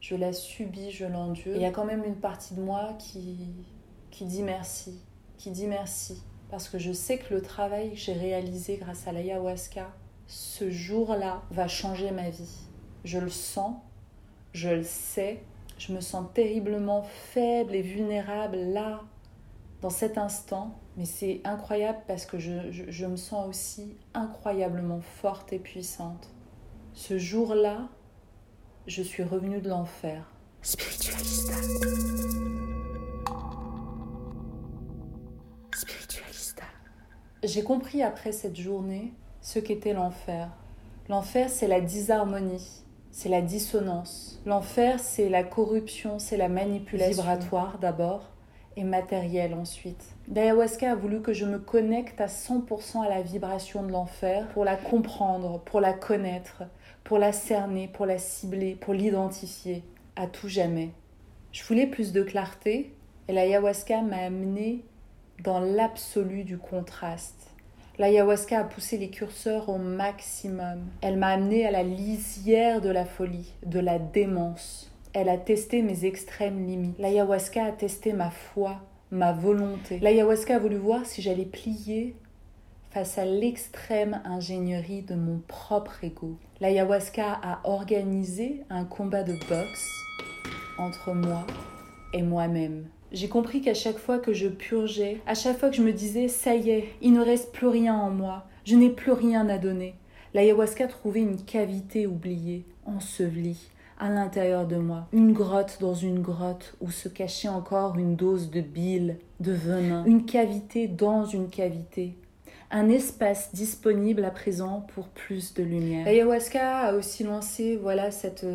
Je la subis, je l'endure. Il y a quand même une partie de moi qui, qui dit merci, qui dit merci. Parce que je sais que le travail que j'ai réalisé grâce à l'ayahuasca, ce jour-là, va changer ma vie. Je le sens, je le sais, je me sens terriblement faible et vulnérable là, dans cet instant. Mais c'est incroyable parce que je, me sens aussi incroyablement forte et puissante. Ce jour-là, je suis revenue de l'enfer. Spiritualista. J'ai compris après cette journée ce qu'était l'enfer. L'enfer, c'est la disharmonie c'est la dissonance. L'enfer, c'est la corruption, c'est la manipulation vibratoire d'abord et matérielle ensuite. L'ayahuasca a voulu que je me connecte à 100% à la vibration de l'enfer pour la comprendre, pour la connaître, pour la cerner, pour la cibler, pour l'identifier à tout jamais. Je voulais plus de clarté et l'ayahuasca m'a amené dans l'absolu du contraste L'ayahuasca a poussé les curseurs au maximum. Elle m'a amené à la lisière de la folie, de la démence. Elle a testé mes extrêmes limites. L'ayahuasca a testé ma foi, ma volonté. L'ayahuasca a voulu voir si j'allais plier face à l'extrême ingénierie de mon propre ego. L'ayahuasca a organisé un combat de boxe entre moi et moi-même. J'ai compris qu'à chaque fois que je purgeais, à chaque fois que je me disais ça y est, il ne reste plus rien en moi, je n'ai plus rien à donner, l'ayahuasca trouvait une cavité oubliée, ensevelie, à l'intérieur de moi, une grotte dans une grotte où se cachait encore une dose de bile, de venin, une cavité dans une cavité, un espace disponible à présent pour plus de lumière. L'ayahuasca a aussi lancé voilà cette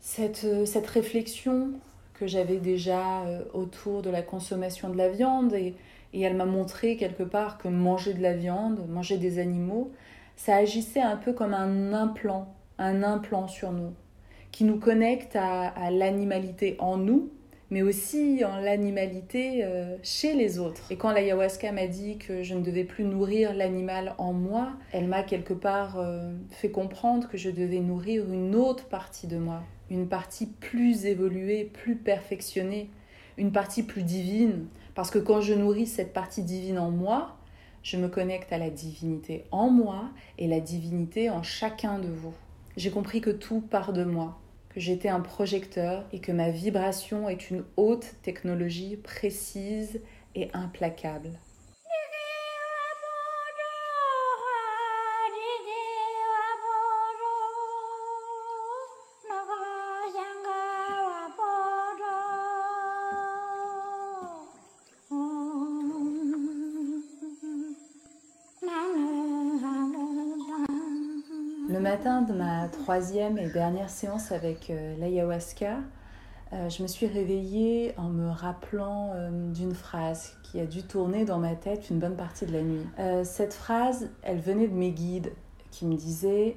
cette, cette réflexion que j'avais déjà euh, autour de la consommation de la viande et, elle m'a montré quelque part que manger de la viande, manger des animaux, ça agissait un peu comme un implant, un implant sur nous, qui nous connecte à, à l'animalité en nous, mais aussi en l'animalité euh, chez les autres. Et quand l'ayahuasca m'a dit que je ne devais plus nourrir l'animal en moi, elle m'a quelque part euh, fait comprendre que je devais nourrir une autre partie de moi, une partie plus évoluée, plus perfectionnée, une partie plus divine. Parce que quand je nourris cette partie divine en moi, je me connecte à la divinité en moi et la divinité en chacun de vous. J'ai compris que tout part de moi que j'étais un projecteur et que ma vibration est une haute technologie précise et implacable. Matin de ma troisième et dernière séance avec euh, l'ayahuasca, euh, je me suis réveillée en me rappelant euh, d'une phrase qui a dû tourner dans ma tête une bonne partie de la nuit. Cette phrase, elle venait de mes guides qui me disaient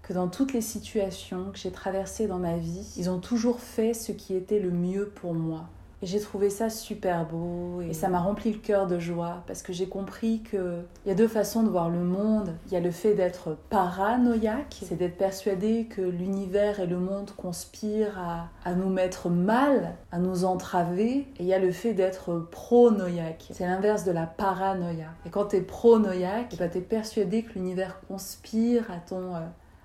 que dans toutes les situations que j'ai traversées dans ma vie, ils ont toujours fait ce qui était le mieux pour moi. Et j'ai trouvé ça super beau et ça m'a rempli le cœur de joie parce que j'ai compris qu'il y a deux façons de voir le monde. Il y a le fait d'être paranoïaque, c'est d'être persuadé que l'univers et le monde conspirent à, nous mettre mal, à nous entraver. Et il y a le fait d'être pronoïaque, c'est l'inverse de la paranoïa. Et quand tu es pronoïaque, bah, tu es persuadé que l'univers conspire à ton, euh,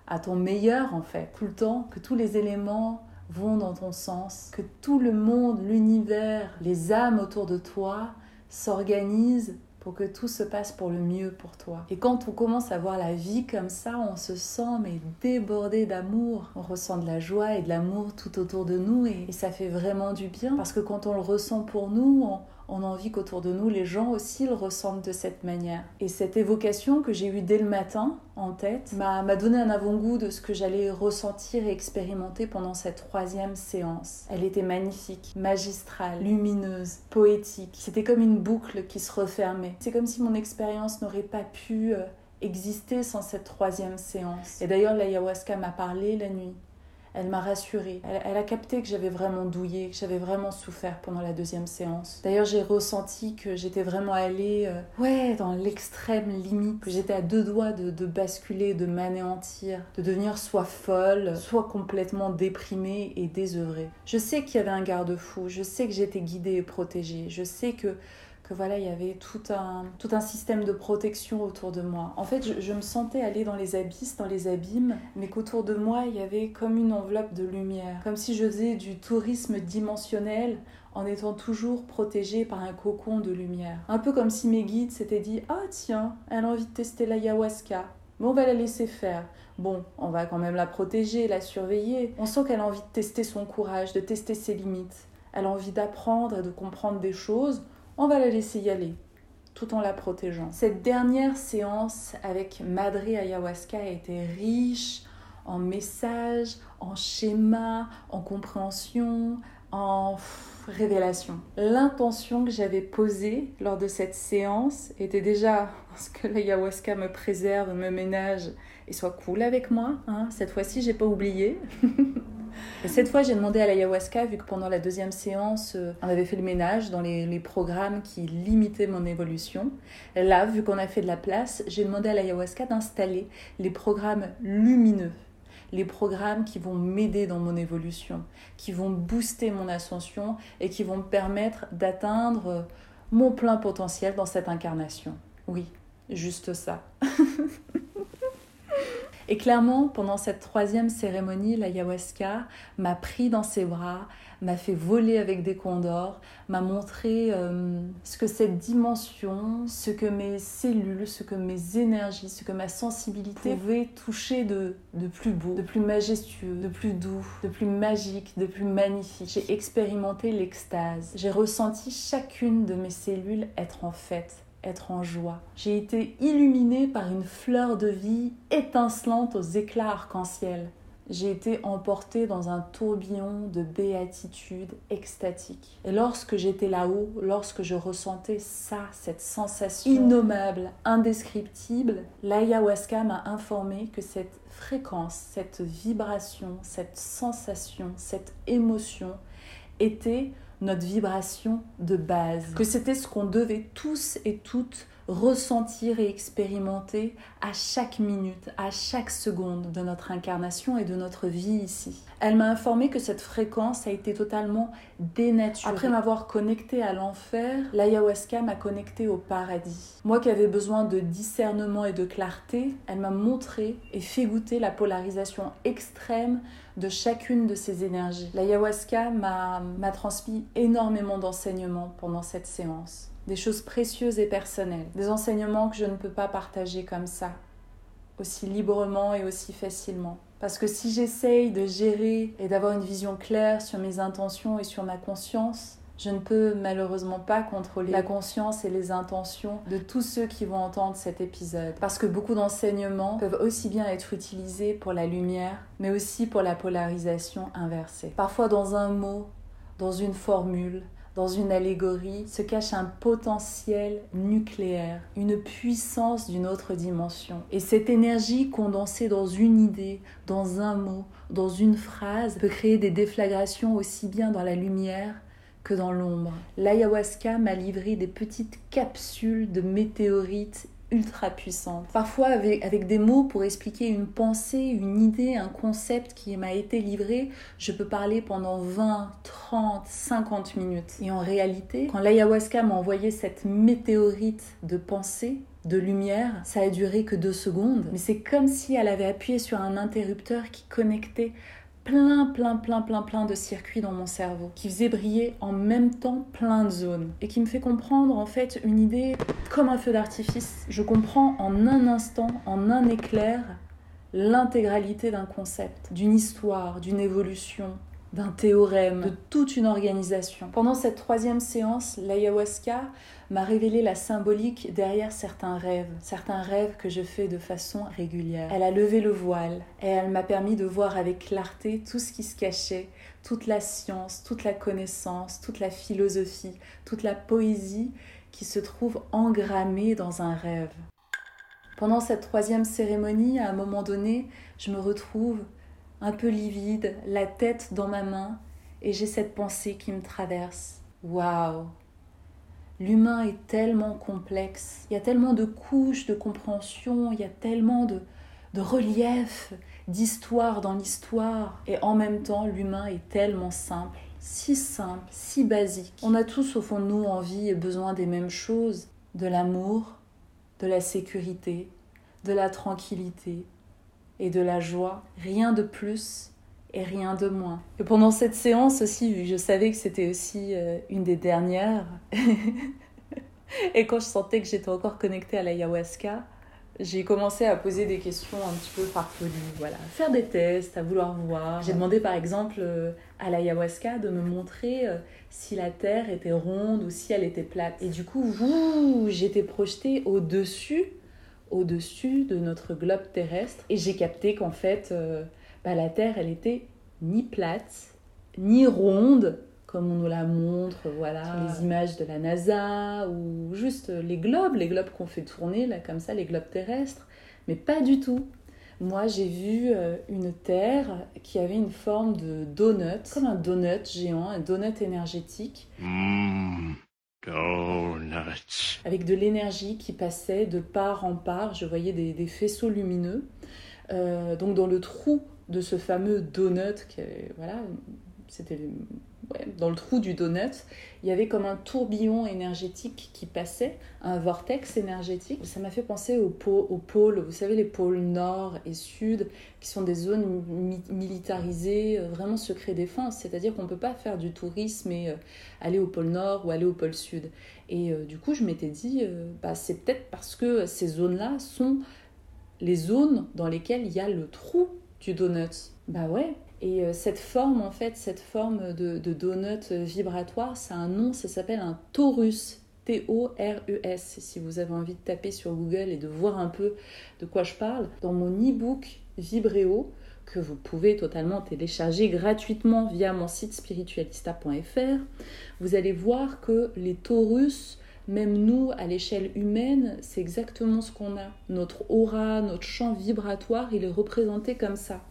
à ton meilleur en fait, tout le temps, que tous les éléments vont dans ton sens, que tout le monde, l'univers, les âmes autour de toi s'organisent pour que tout se passe pour le mieux pour toi. Et quand on commence à voir la vie comme ça, on se sent mais débordé d'amour. On ressent de la joie et de l'amour tout autour de nous et, et, ça fait vraiment du bien parce que quand on le ressent pour nous, on, on a envie qu'autour de nous, les gens aussi le ressentent de cette manière. Et cette évocation que j'ai eue dès le matin en tête m'a donné un avant-goût de ce que j'allais ressentir et expérimenter pendant cette troisième séance. Elle était magnifique, magistrale, lumineuse, poétique. C'était comme une boucle qui se refermait. C'est comme si mon expérience n'aurait pas pu euh, exister sans cette troisième séance. Et d'ailleurs, l'ayahuasca m'a parlé la nuit elle m'a rassurée. Elle, a capté que j'avais vraiment douillé, que j'avais vraiment souffert pendant la deuxième séance. D'ailleurs, j'ai ressenti que j'étais vraiment allée, euh, ouais, dans l'extrême limite, que j'étais à deux doigts de, de basculer, de m'anéantir, de devenir soit folle, soit complètement déprimée et désœuvrée. Je sais qu'il y avait un garde-fou, je sais que j'étais guidée et protégée, je sais que que voilà, il y avait tout un, tout un système de protection autour de moi. En fait, je, me sentais aller dans les abysses, dans les abîmes, mais qu'autour de moi, il y avait comme une enveloppe de lumière. Comme si je faisais du tourisme dimensionnel en étant toujours protégée par un cocon de lumière. Un peu comme si mes guides s'étaient dit Ah, tiens, elle a envie de tester l'ayahuasca. Mais on va la laisser faire. Bon, on va quand même la protéger, la surveiller. On sent qu'elle a envie de tester son courage, de tester ses limites. Elle a envie d'apprendre et de comprendre des choses on va la laisser y aller tout en la protégeant. Cette dernière séance avec Madre Ayahuasca a été riche en messages, en schémas, en compréhension, en révélation. L'intention que j'avais posée lors de cette séance était déjà ce que l'ayahuasca me préserve, me ménage et soit cool avec moi. Hein. Cette fois-ci, j'ai pas oublié. Et cette fois, j'ai demandé à l'ayahuasca, vu que pendant la deuxième séance, euh, on avait fait le ménage dans les, les programmes qui limitaient mon évolution. Là, vu qu'on a fait de la place, j'ai demandé à l'ayahuasca d'installer les programmes lumineux les programmes qui vont m'aider dans mon évolution, qui vont booster mon ascension et qui vont me permettre d'atteindre mon plein potentiel dans cette incarnation. Oui, juste ça. Et clairement, pendant cette troisième cérémonie, l'ayahuasca m'a pris dans ses bras, m'a fait voler avec des condors, m'a montré euh, ce que cette dimension, ce que mes cellules, ce que mes énergies, ce que ma sensibilité pouvait toucher de, de plus beau, de plus majestueux, de plus doux, de plus magique, de plus magnifique. J'ai expérimenté l'extase. J'ai ressenti chacune de mes cellules être en fête être en joie. J'ai été illuminée par une fleur de vie étincelante aux éclats arc-en-ciel. j'ai été emportée dans un tourbillon de béatitude extatique. Et lorsque j'étais là-haut, lorsque je ressentais ça, cette sensation innommable, indescriptible, l'ayahuasca m'a informé que cette fréquence, cette vibration, cette sensation, cette émotion était notre vibration de base, que c'était ce qu'on devait tous et toutes ressentir et expérimenter à chaque minute, à chaque seconde de notre incarnation et de notre vie ici. Elle m'a informé que cette fréquence a été totalement dénaturée. Après m'avoir connecté à l'enfer, l'ayahuasca m'a connecté au paradis. Moi qui avais besoin de discernement et de clarté, elle m'a montré et fait goûter la polarisation extrême de chacune de ces énergies. L'ayahuasca m'a transmis énormément d'enseignements pendant cette séance des choses précieuses et personnelles, des enseignements que je ne peux pas partager comme ça, aussi librement et aussi facilement. Parce que si j'essaye de gérer et d'avoir une vision claire sur mes intentions et sur ma conscience, je ne peux malheureusement pas contrôler la conscience et les intentions de tous ceux qui vont entendre cet épisode. Parce que beaucoup d'enseignements peuvent aussi bien être utilisés pour la lumière, mais aussi pour la polarisation inversée. Parfois dans un mot, dans une formule, dans une allégorie se cache un potentiel nucléaire, une puissance d'une autre dimension. Et cette énergie condensée dans une idée, dans un mot, dans une phrase, peut créer des déflagrations aussi bien dans la lumière que dans l'ombre. L'ayahuasca m'a livré des petites capsules de météorites ultra puissante. Parfois avec, avec des mots pour expliquer une pensée, une idée, un concept qui m'a été livré, je peux parler pendant 20, 30, 50 minutes. Et en réalité, quand l'ayahuasca m'a envoyé cette météorite de pensée, de lumière, ça a duré que deux secondes, mais c'est comme si elle avait appuyé sur un interrupteur qui connectait plein, plein, plein, plein, plein de circuits dans mon cerveau, qui faisait briller en même temps plein de zones, et qui me fait comprendre en fait une idée comme un feu d'artifice. Je comprends en un instant, en un éclair, l'intégralité d'un concept, d'une histoire, d'une évolution, d'un théorème, de toute une organisation. Pendant cette troisième séance, l'ayahuasca m'a révélé la symbolique derrière certains rêves, certains rêves que je fais de façon régulière. Elle a levé le voile et elle m'a permis de voir avec clarté tout ce qui se cachait, toute la science, toute la connaissance, toute la philosophie, toute la poésie qui se trouve engrammée dans un rêve. Pendant cette troisième cérémonie, à un moment donné, je me retrouve un peu livide, la tête dans ma main, et j'ai cette pensée qui me traverse. Waouh L'humain est tellement complexe, il y a tellement de couches de compréhension, il y a tellement de, de relief, d'histoire dans l'histoire, et en même temps l'humain est tellement simple, si simple, si basique. On a tous au fond de nous envie et besoin des mêmes choses, de l'amour, de la sécurité, de la tranquillité, et de la joie, rien de plus et rien de moins. Et pendant cette séance aussi, vu que je savais que c'était aussi euh, une des dernières, et quand je sentais que j'étais encore connectée à l'ayahuasca, j'ai commencé à poser des questions un petit peu farfelues, voilà, faire des tests, à vouloir voir. J'ai demandé par exemple euh, à l'ayahuasca de me montrer euh, si la Terre était ronde ou si elle était plate. Et du coup, j'étais projetée au-dessus au-dessus de notre globe terrestre. Et j'ai capté qu'en fait, bah, la Terre, elle était ni plate, ni ronde, comme on nous la montre, voilà, les images de la NASA, ou juste les globes, les globes qu'on fait tourner, là, comme ça, les globes terrestres. Mais pas du tout. Moi, j'ai vu euh, une Terre qui avait une forme de donut, comme un donut géant, un donut énergétique. Mmh. Avec de l'énergie qui passait de part en part, je voyais des, faisceaux lumineux. Euh, donc dans le trou de ce fameux donut, qui, voilà, c'était dans le trou du donut, il y avait comme un tourbillon énergétique qui passait, un vortex énergétique. Ça m'a fait penser aux, pôles, vous savez, les pôles nord et sud, qui sont des zones militarisées, euh, vraiment secret défense. C'est-à-dire qu'on ne peut pas faire du tourisme et euh, aller au pôle nord ou aller au pôle sud. Et euh, du coup, je m'étais dit, bah, c'est peut-être parce que ces zones-là sont les zones dans lesquelles il y a le trou du donut. Bah ouais, et euh, cette forme, en fait, cette forme de, donut vibratoire, c'est un nom, ça s'appelle un torus. T-O-R-U-S, si vous avez envie de taper sur Google et de voir un peu de quoi je parle. Dans mon e-book Vibréo, que vous pouvez totalement télécharger gratuitement via mon site spiritualista.fr, vous allez voir que les taurus, même nous, à l'échelle humaine, c'est exactement ce qu'on a. Notre aura, notre champ vibratoire, il est représenté comme ça.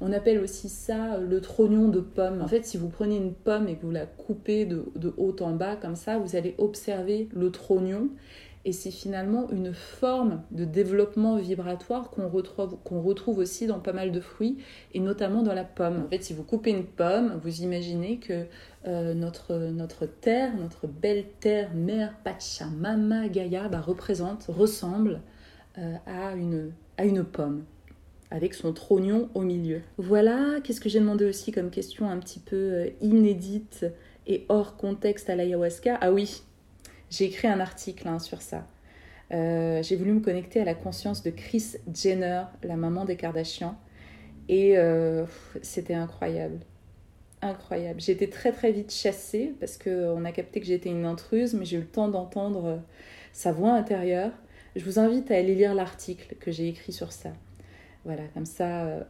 On appelle aussi ça le trognon de pomme. En fait, si vous prenez une pomme et que vous la coupez de, de haut en bas comme ça, vous allez observer le trognon et c'est finalement une forme de développement vibratoire qu'on retrouve, retrouve aussi dans pas mal de fruits, et notamment dans la pomme. En fait, si vous coupez une pomme, vous imaginez que euh, notre, notre terre, notre belle terre, mère Pachamama Gaia, bah, représente, ressemble euh, à, une, à une pomme avec son trognon au milieu. Voilà, qu'est-ce que j'ai demandé aussi comme question un petit peu euh, inédite et hors contexte à l'ayahuasca? Ah oui, j'ai écrit un article hein, sur ça. Euh, j'ai voulu me connecter à la conscience de Chris Jenner, la maman des Kardashians. Et euh, c'était incroyable. Incroyable. J'ai été très très vite chassée parce qu'on a capté que j'étais une intruse, mais j'ai eu le temps d'entendre euh, sa voix intérieure. Je vous invite à aller lire l'article que j'ai écrit sur ça. Voilà, comme ça,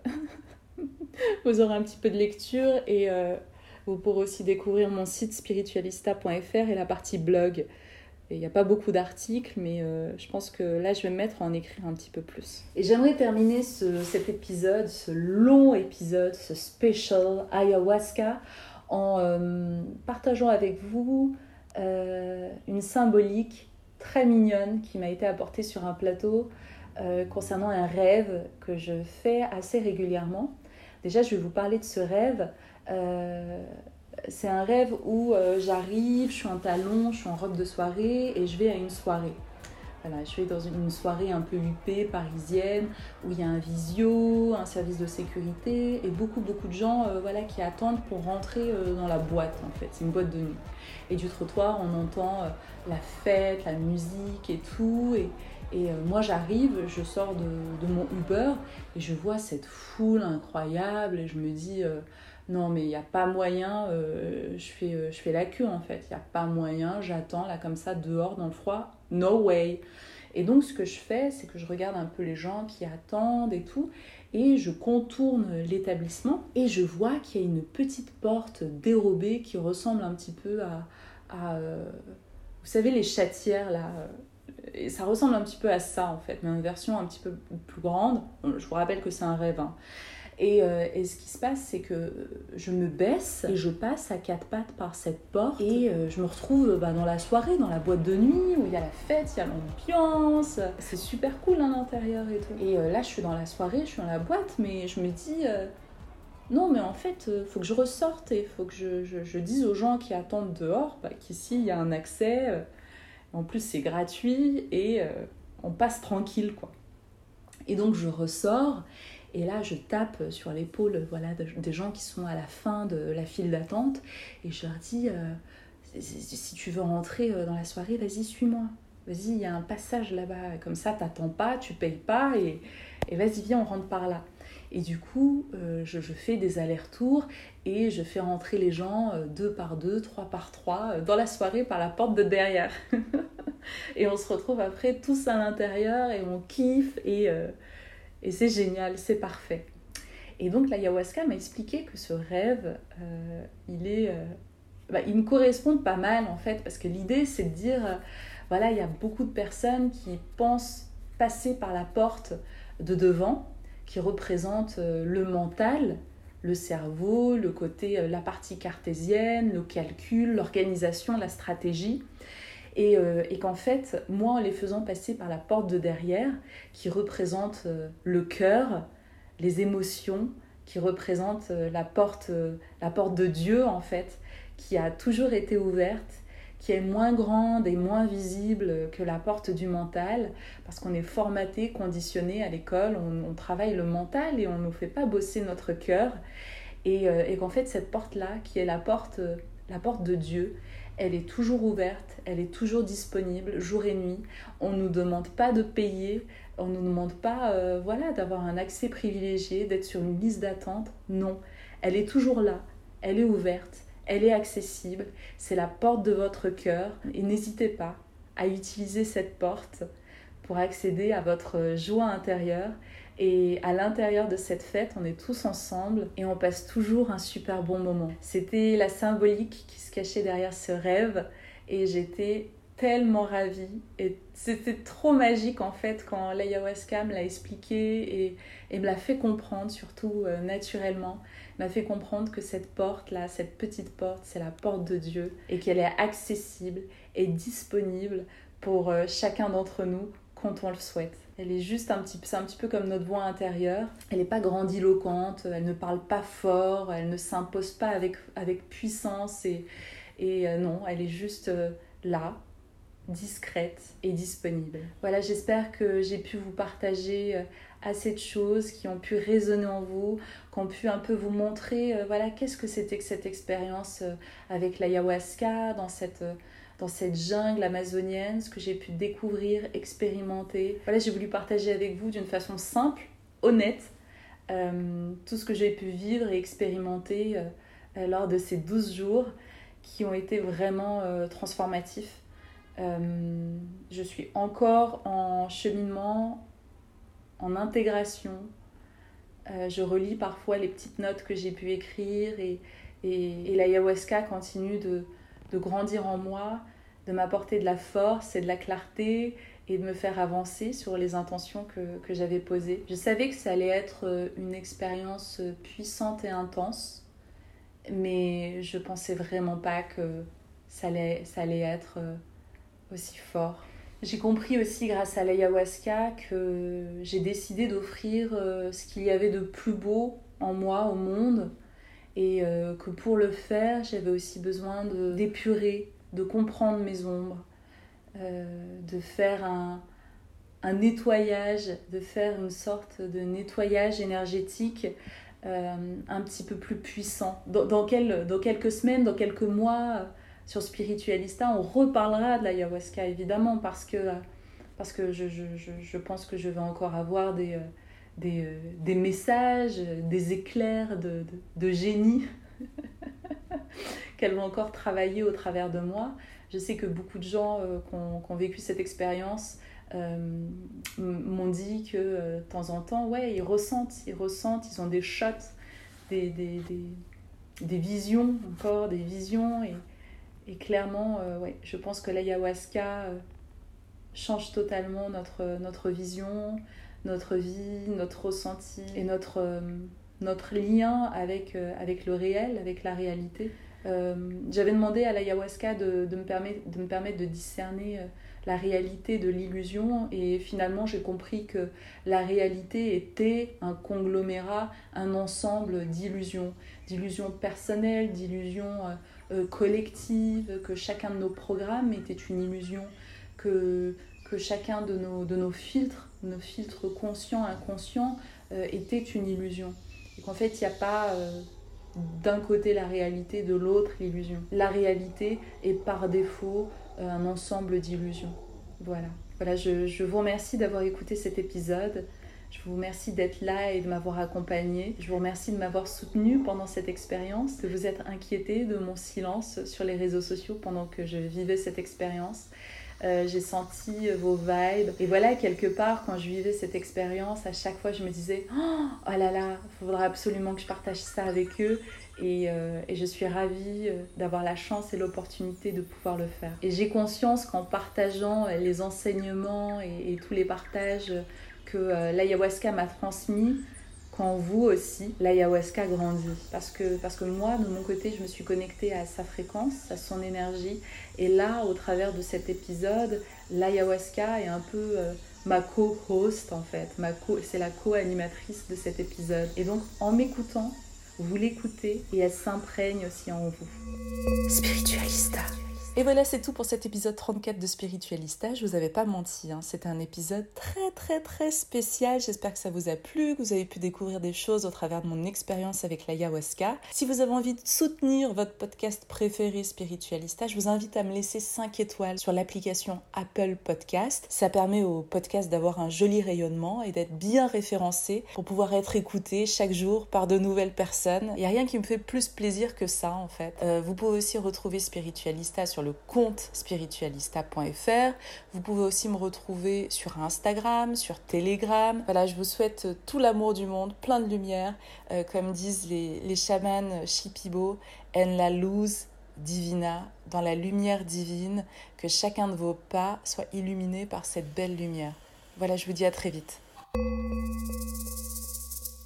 vous aurez un petit peu de lecture et vous pourrez aussi découvrir mon site spiritualista.fr et la partie blog il n'y a pas beaucoup d'articles, mais euh, je pense que là, je vais me mettre à en écrire un petit peu plus. Et j'aimerais terminer cet épisode, ce long épisode, ce special ayahuasca, en euh, partageant avec vous euh, une symbolique très mignonne qui m'a été apportée sur un plateau concernant un rêve que je fais assez régulièrement. Déjà, je vais vous parler de ce rêve c'est un rêve où euh, j'arrive, je suis en talon, je suis en robe de soirée et je vais à une soirée. Voilà, je vais dans une soirée un peu huppée, parisienne, où il y a un visio, un service de sécurité et beaucoup, beaucoup de gens euh, voilà, qui attendent pour rentrer euh, dans la boîte en fait. C'est une boîte de nuit. Et du trottoir, on entend la fête, la musique et tout. Et, et moi, j'arrive, je sors de, mon Uber et je vois cette foule incroyable et je me dis non mais il n'y a pas moyen, euh, je, fais, euh, je fais la queue en fait, il n'y a pas moyen, j'attends là comme ça dehors dans le froid, no way. Et donc ce que je fais, c'est que je regarde un peu les gens qui attendent et tout, et je contourne l'établissement et je vois qu'il y a une petite porte dérobée qui ressemble un petit peu à, euh, vous savez les chatières là, et ça ressemble un petit peu à ça en fait, mais une version un petit peu plus grande. Je vous rappelle que c'est un rêve. Hein. Euh, et, ce qui se passe, c'est que je me baisse et je passe à quatre pattes par cette porte et euh, je me retrouve bah, dans la soirée, dans la boîte de nuit où il y a la fête, il y a l'ambiance. C'est super cool à l'intérieur et tout. Et euh, là, je suis dans la soirée, je suis dans la boîte, mais je me dis. non, mais en fait, faut que je ressorte et faut que je, dise aux gens qui attendent dehors bah, qu'ici, il y a un accès. en plus, c'est gratuit et on passe tranquille, quoi. Et donc, je ressors et là, je tape sur l'épaule voilà, des gens qui sont à la fin de la file d'attente et je leur dis euh, si tu veux rentrer euh, dans la soirée, vas-y, suis-moi. Vas-y, il y a un passage là-bas. Comme ça, t'attends pas, tu payes pas et, et vas-y, viens, on rentre par là. Et du coup, euh, je, fais des allers-retours et je fais rentrer les gens deux par deux, trois par trois dans la soirée par la porte de derrière. et on se retrouve après tous à l'intérieur et on kiffe et et c'est génial, c'est parfait. Et donc l'ayahuasca m'a expliqué que ce rêve, euh, il est, euh, bah, il me correspond pas mal en fait, parce que l'idée c'est de dire, euh, voilà, il y a beaucoup de personnes qui pensent passer par la porte de devant, qui représente le mental, le cerveau, le côté, la partie cartésienne, le calcul, l'organisation, la stratégie. Euh, et, qu'en fait, moi, en les faisant passer par la porte de derrière, qui représente euh, le cœur, les émotions, qui représente euh, la, porte, la porte de Dieu, en fait, qui a toujours été ouverte, qui est moins grande et moins visible que la porte du mental, parce qu'on est formaté, conditionné à l'école, on, travaille le mental et on ne nous fait pas bosser notre cœur, et, et qu'en fait, cette porte-là, qui est la porte, la porte de Dieu, elle est toujours ouverte, elle est toujours disponible jour et nuit. On ne nous demande pas de payer, on ne nous demande pas euh, voilà, d'avoir un accès privilégié, d'être sur une liste d'attente. Non, elle est toujours là, elle est ouverte, elle est accessible, c'est la porte de votre cœur. Et n'hésitez pas à utiliser cette porte pour accéder à votre joie intérieure Et à l'intérieur de cette fête, on est tous ensemble et on passe toujours un super bon moment. C'était la symbolique qui se cachait derrière ce rêve et j'étais tellement ravie. Et c'était trop magique en fait quand l'ayahuasca me l'a expliqué et, et, me l'a fait comprendre surtout euh, naturellement. M'a fait comprendre que cette porte là cette petite porte c'est la porte de Dieu et qu'elle est accessible et disponible pour euh, chacun d'entre nous quand on le souhaite elle est juste un petit, c'est un petit peu comme notre voix intérieure. Elle n'est pas grandiloquente, elle ne parle pas fort, elle ne s'impose pas avec, avec puissance et, et euh, non, elle est juste là, discrète et disponible. Voilà, j'espère que j'ai pu vous partager euh, assez de choses qui ont pu résonner en vous, qui ont pu un peu vous montrer, euh, voilà, qu'est-ce que c'était que cette expérience euh, avec l'ayahuasca dans cette dans cette jungle amazonienne, ce que j'ai pu découvrir, expérimenter. Voilà, j'ai voulu partager avec vous d'une façon simple, honnête, tout ce que j'ai pu vivre et expérimenter lors de ces 12 jours qui ont été vraiment transformatifs euh, je suis encore en cheminement, en intégration. Euh, je relis parfois les petites notes que j'ai pu écrire et, et, l'ayahuasca continue de, de, grandir en moi, de m'apporter de la force et de la clarté et de me faire avancer sur les intentions que, que j'avais posées. Je savais que ça allait être euh, une expérience puissante et intense, mais je pensais vraiment pas que ça allait, ça allait être aussi fort. J'ai compris aussi grâce à l'ayahuasca que j'ai décidé d'offrir euh, ce qu'il y avait de plus beau en moi, au monde, et euh, que pour le faire, j'avais aussi besoin d'épurer, de, comprendre mes ombres, euh, de faire un, nettoyage, de faire une sorte de nettoyage énergétique un petit peu plus puissant. Dans, dans, dans quelques semaines, dans quelques mois, sur Spiritualista, on reparlera de l'ayahuasca évidemment parce que, parce que je, je, je, pense que je vais encore avoir des, euh, des, euh, des messages, des éclairs de, de, génie qu'elles vont encore travailler au travers de moi. Je sais que beaucoup de gens euh, qui, ont, vécu cette expérience m'ont dit que de temps en temps, ouais, ils ressentent, ils ressentent, ils ont des shots, des, des, des, visions encore, des visions et et clairement, euh, ouais, je pense que l'ayahuasca euh, change totalement notre, notre vision, notre vie, notre ressenti et notre, euh, notre lien avec, avec le réel, avec la réalité. J'avais demandé à l'ayahuasca de, de, me permettre, de me permettre de discerner la réalité de l'illusion et finalement j'ai compris que la réalité était un conglomérat, un ensemble d'illusions, d'illusions personnelles, d'illusions euh, collective, que chacun de nos programmes était une illusion, que, que chacun de nos, de nos filtres, nos filtres conscients, inconscients, euh, était une illusion. Et qu'en fait, il n'y a pas euh, d'un côté la réalité, de l'autre l'illusion. La réalité est par défaut un ensemble d'illusions. Voilà. Voilà, je, je vous remercie d'avoir écouté cet épisode. Je vous remercie d'être là et de m'avoir accompagné. Je vous remercie de m'avoir soutenu pendant cette expérience, de vous être inquiété de mon silence sur les réseaux sociaux pendant que je vivais cette expérience. Euh, j'ai senti vos vibes. Et voilà, quelque part, quand je vivais cette expérience, à chaque fois, je me disais Oh, oh là là, il faudra absolument que je partage ça avec eux. Et, euh, et je suis ravie euh, d'avoir la chance et l'opportunité de pouvoir le faire. Et j'ai conscience qu'en partageant les enseignements et, tous les partages que l'ayahuasca m'a transmis quand vous aussi, l'ayahuasca grandit. Parce que, parce que moi, de mon côté, je me suis connectée à sa fréquence, à son énergie. Et là, au travers de cet épisode, l'ayahuasca est un peu euh, ma co-host en fait. Ma co c'est la co-animatrice de cet épisode. Et donc, en m'écoutant, vous l'écoutez et elle s'imprègne aussi en vous. Spiritualista. Et voilà, c'est tout pour cet épisode 34 de Spiritualista. Je vous avais pas menti, hein. c'était un épisode très très très spécial. J'espère que ça vous a plu, que vous avez pu découvrir des choses au travers de mon expérience avec l'ayahuasca. Si vous avez envie de soutenir votre podcast préféré Spiritualista, je vous invite à me laisser 5 étoiles sur l'application Apple Podcast. Ça permet au podcast d'avoir un joli rayonnement et d'être bien référencé pour pouvoir être écouté chaque jour par de nouvelles personnes. Il n'y a rien qui me fait plus plaisir que ça en fait. Euh, vous pouvez aussi retrouver Spiritualista sur le le compte spiritualista.fr. Vous pouvez aussi me retrouver sur Instagram, sur Telegram. Voilà, je vous souhaite tout l'amour du monde, plein de lumière, euh, comme disent les, les chamans Shipibo, en la luz divina, dans la lumière divine, que chacun de vos pas soit illuminé par cette belle lumière. Voilà, je vous dis à très vite.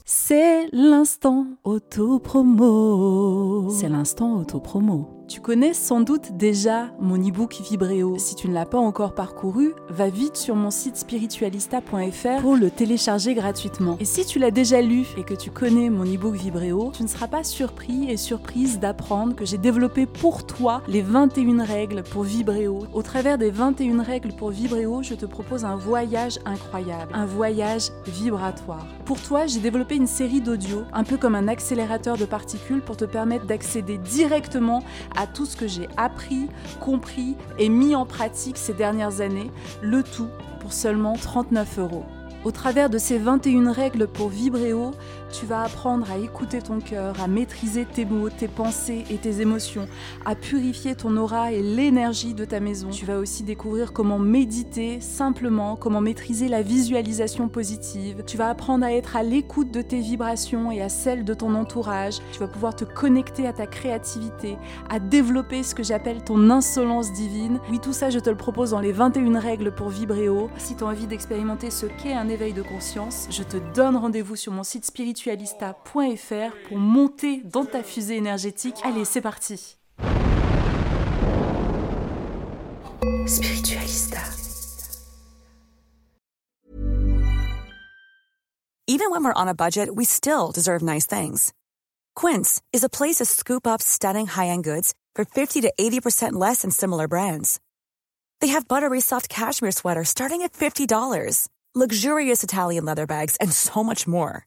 C'est l'instant auto-promo. C'est l'instant auto-promo. Tu connais sans doute déjà mon e-book Vibréo. Si tu ne l'as pas encore parcouru, va vite sur mon site spiritualista.fr pour le télécharger gratuitement. Et si tu l'as déjà lu et que tu connais mon e-book Vibréo, tu ne seras pas surpris et surprise d'apprendre que j'ai développé pour toi les 21 règles pour Vibréo. Au travers des 21 règles pour Vibréo, je te propose un voyage incroyable, un voyage vibratoire. Pour toi, j'ai développé une série d'audios, un peu comme un accélérateur de particules pour te permettre d'accéder directement à tout ce que j'ai appris, compris et mis en pratique ces dernières années, le tout pour seulement 39 euros. Au travers de ces 21 règles pour vibrer haut, tu vas apprendre à écouter ton cœur, à maîtriser tes mots, tes pensées et tes émotions, à purifier ton aura et l'énergie de ta maison. Tu vas aussi découvrir comment méditer simplement, comment maîtriser la visualisation positive. Tu vas apprendre à être à l'écoute de tes vibrations et à celles de ton entourage. Tu vas pouvoir te connecter à ta créativité, à développer ce que j'appelle ton insolence divine. Oui, tout ça, je te le propose dans les 21 règles pour vibrer haut. Si tu as envie d'expérimenter ce qu'est un éveil de conscience, je te donne rendez-vous sur mon site spirituel spiritualista.fr pour monter dans ta fusée énergétique. Allez, c'est parti. Spiritualista. Even when we're on a budget, we still deserve nice things. Quince is a place to scoop up stunning high-end goods for 50 to 80% less than similar brands. They have buttery soft cashmere sweaters starting at $50, luxurious Italian leather bags, and so much more.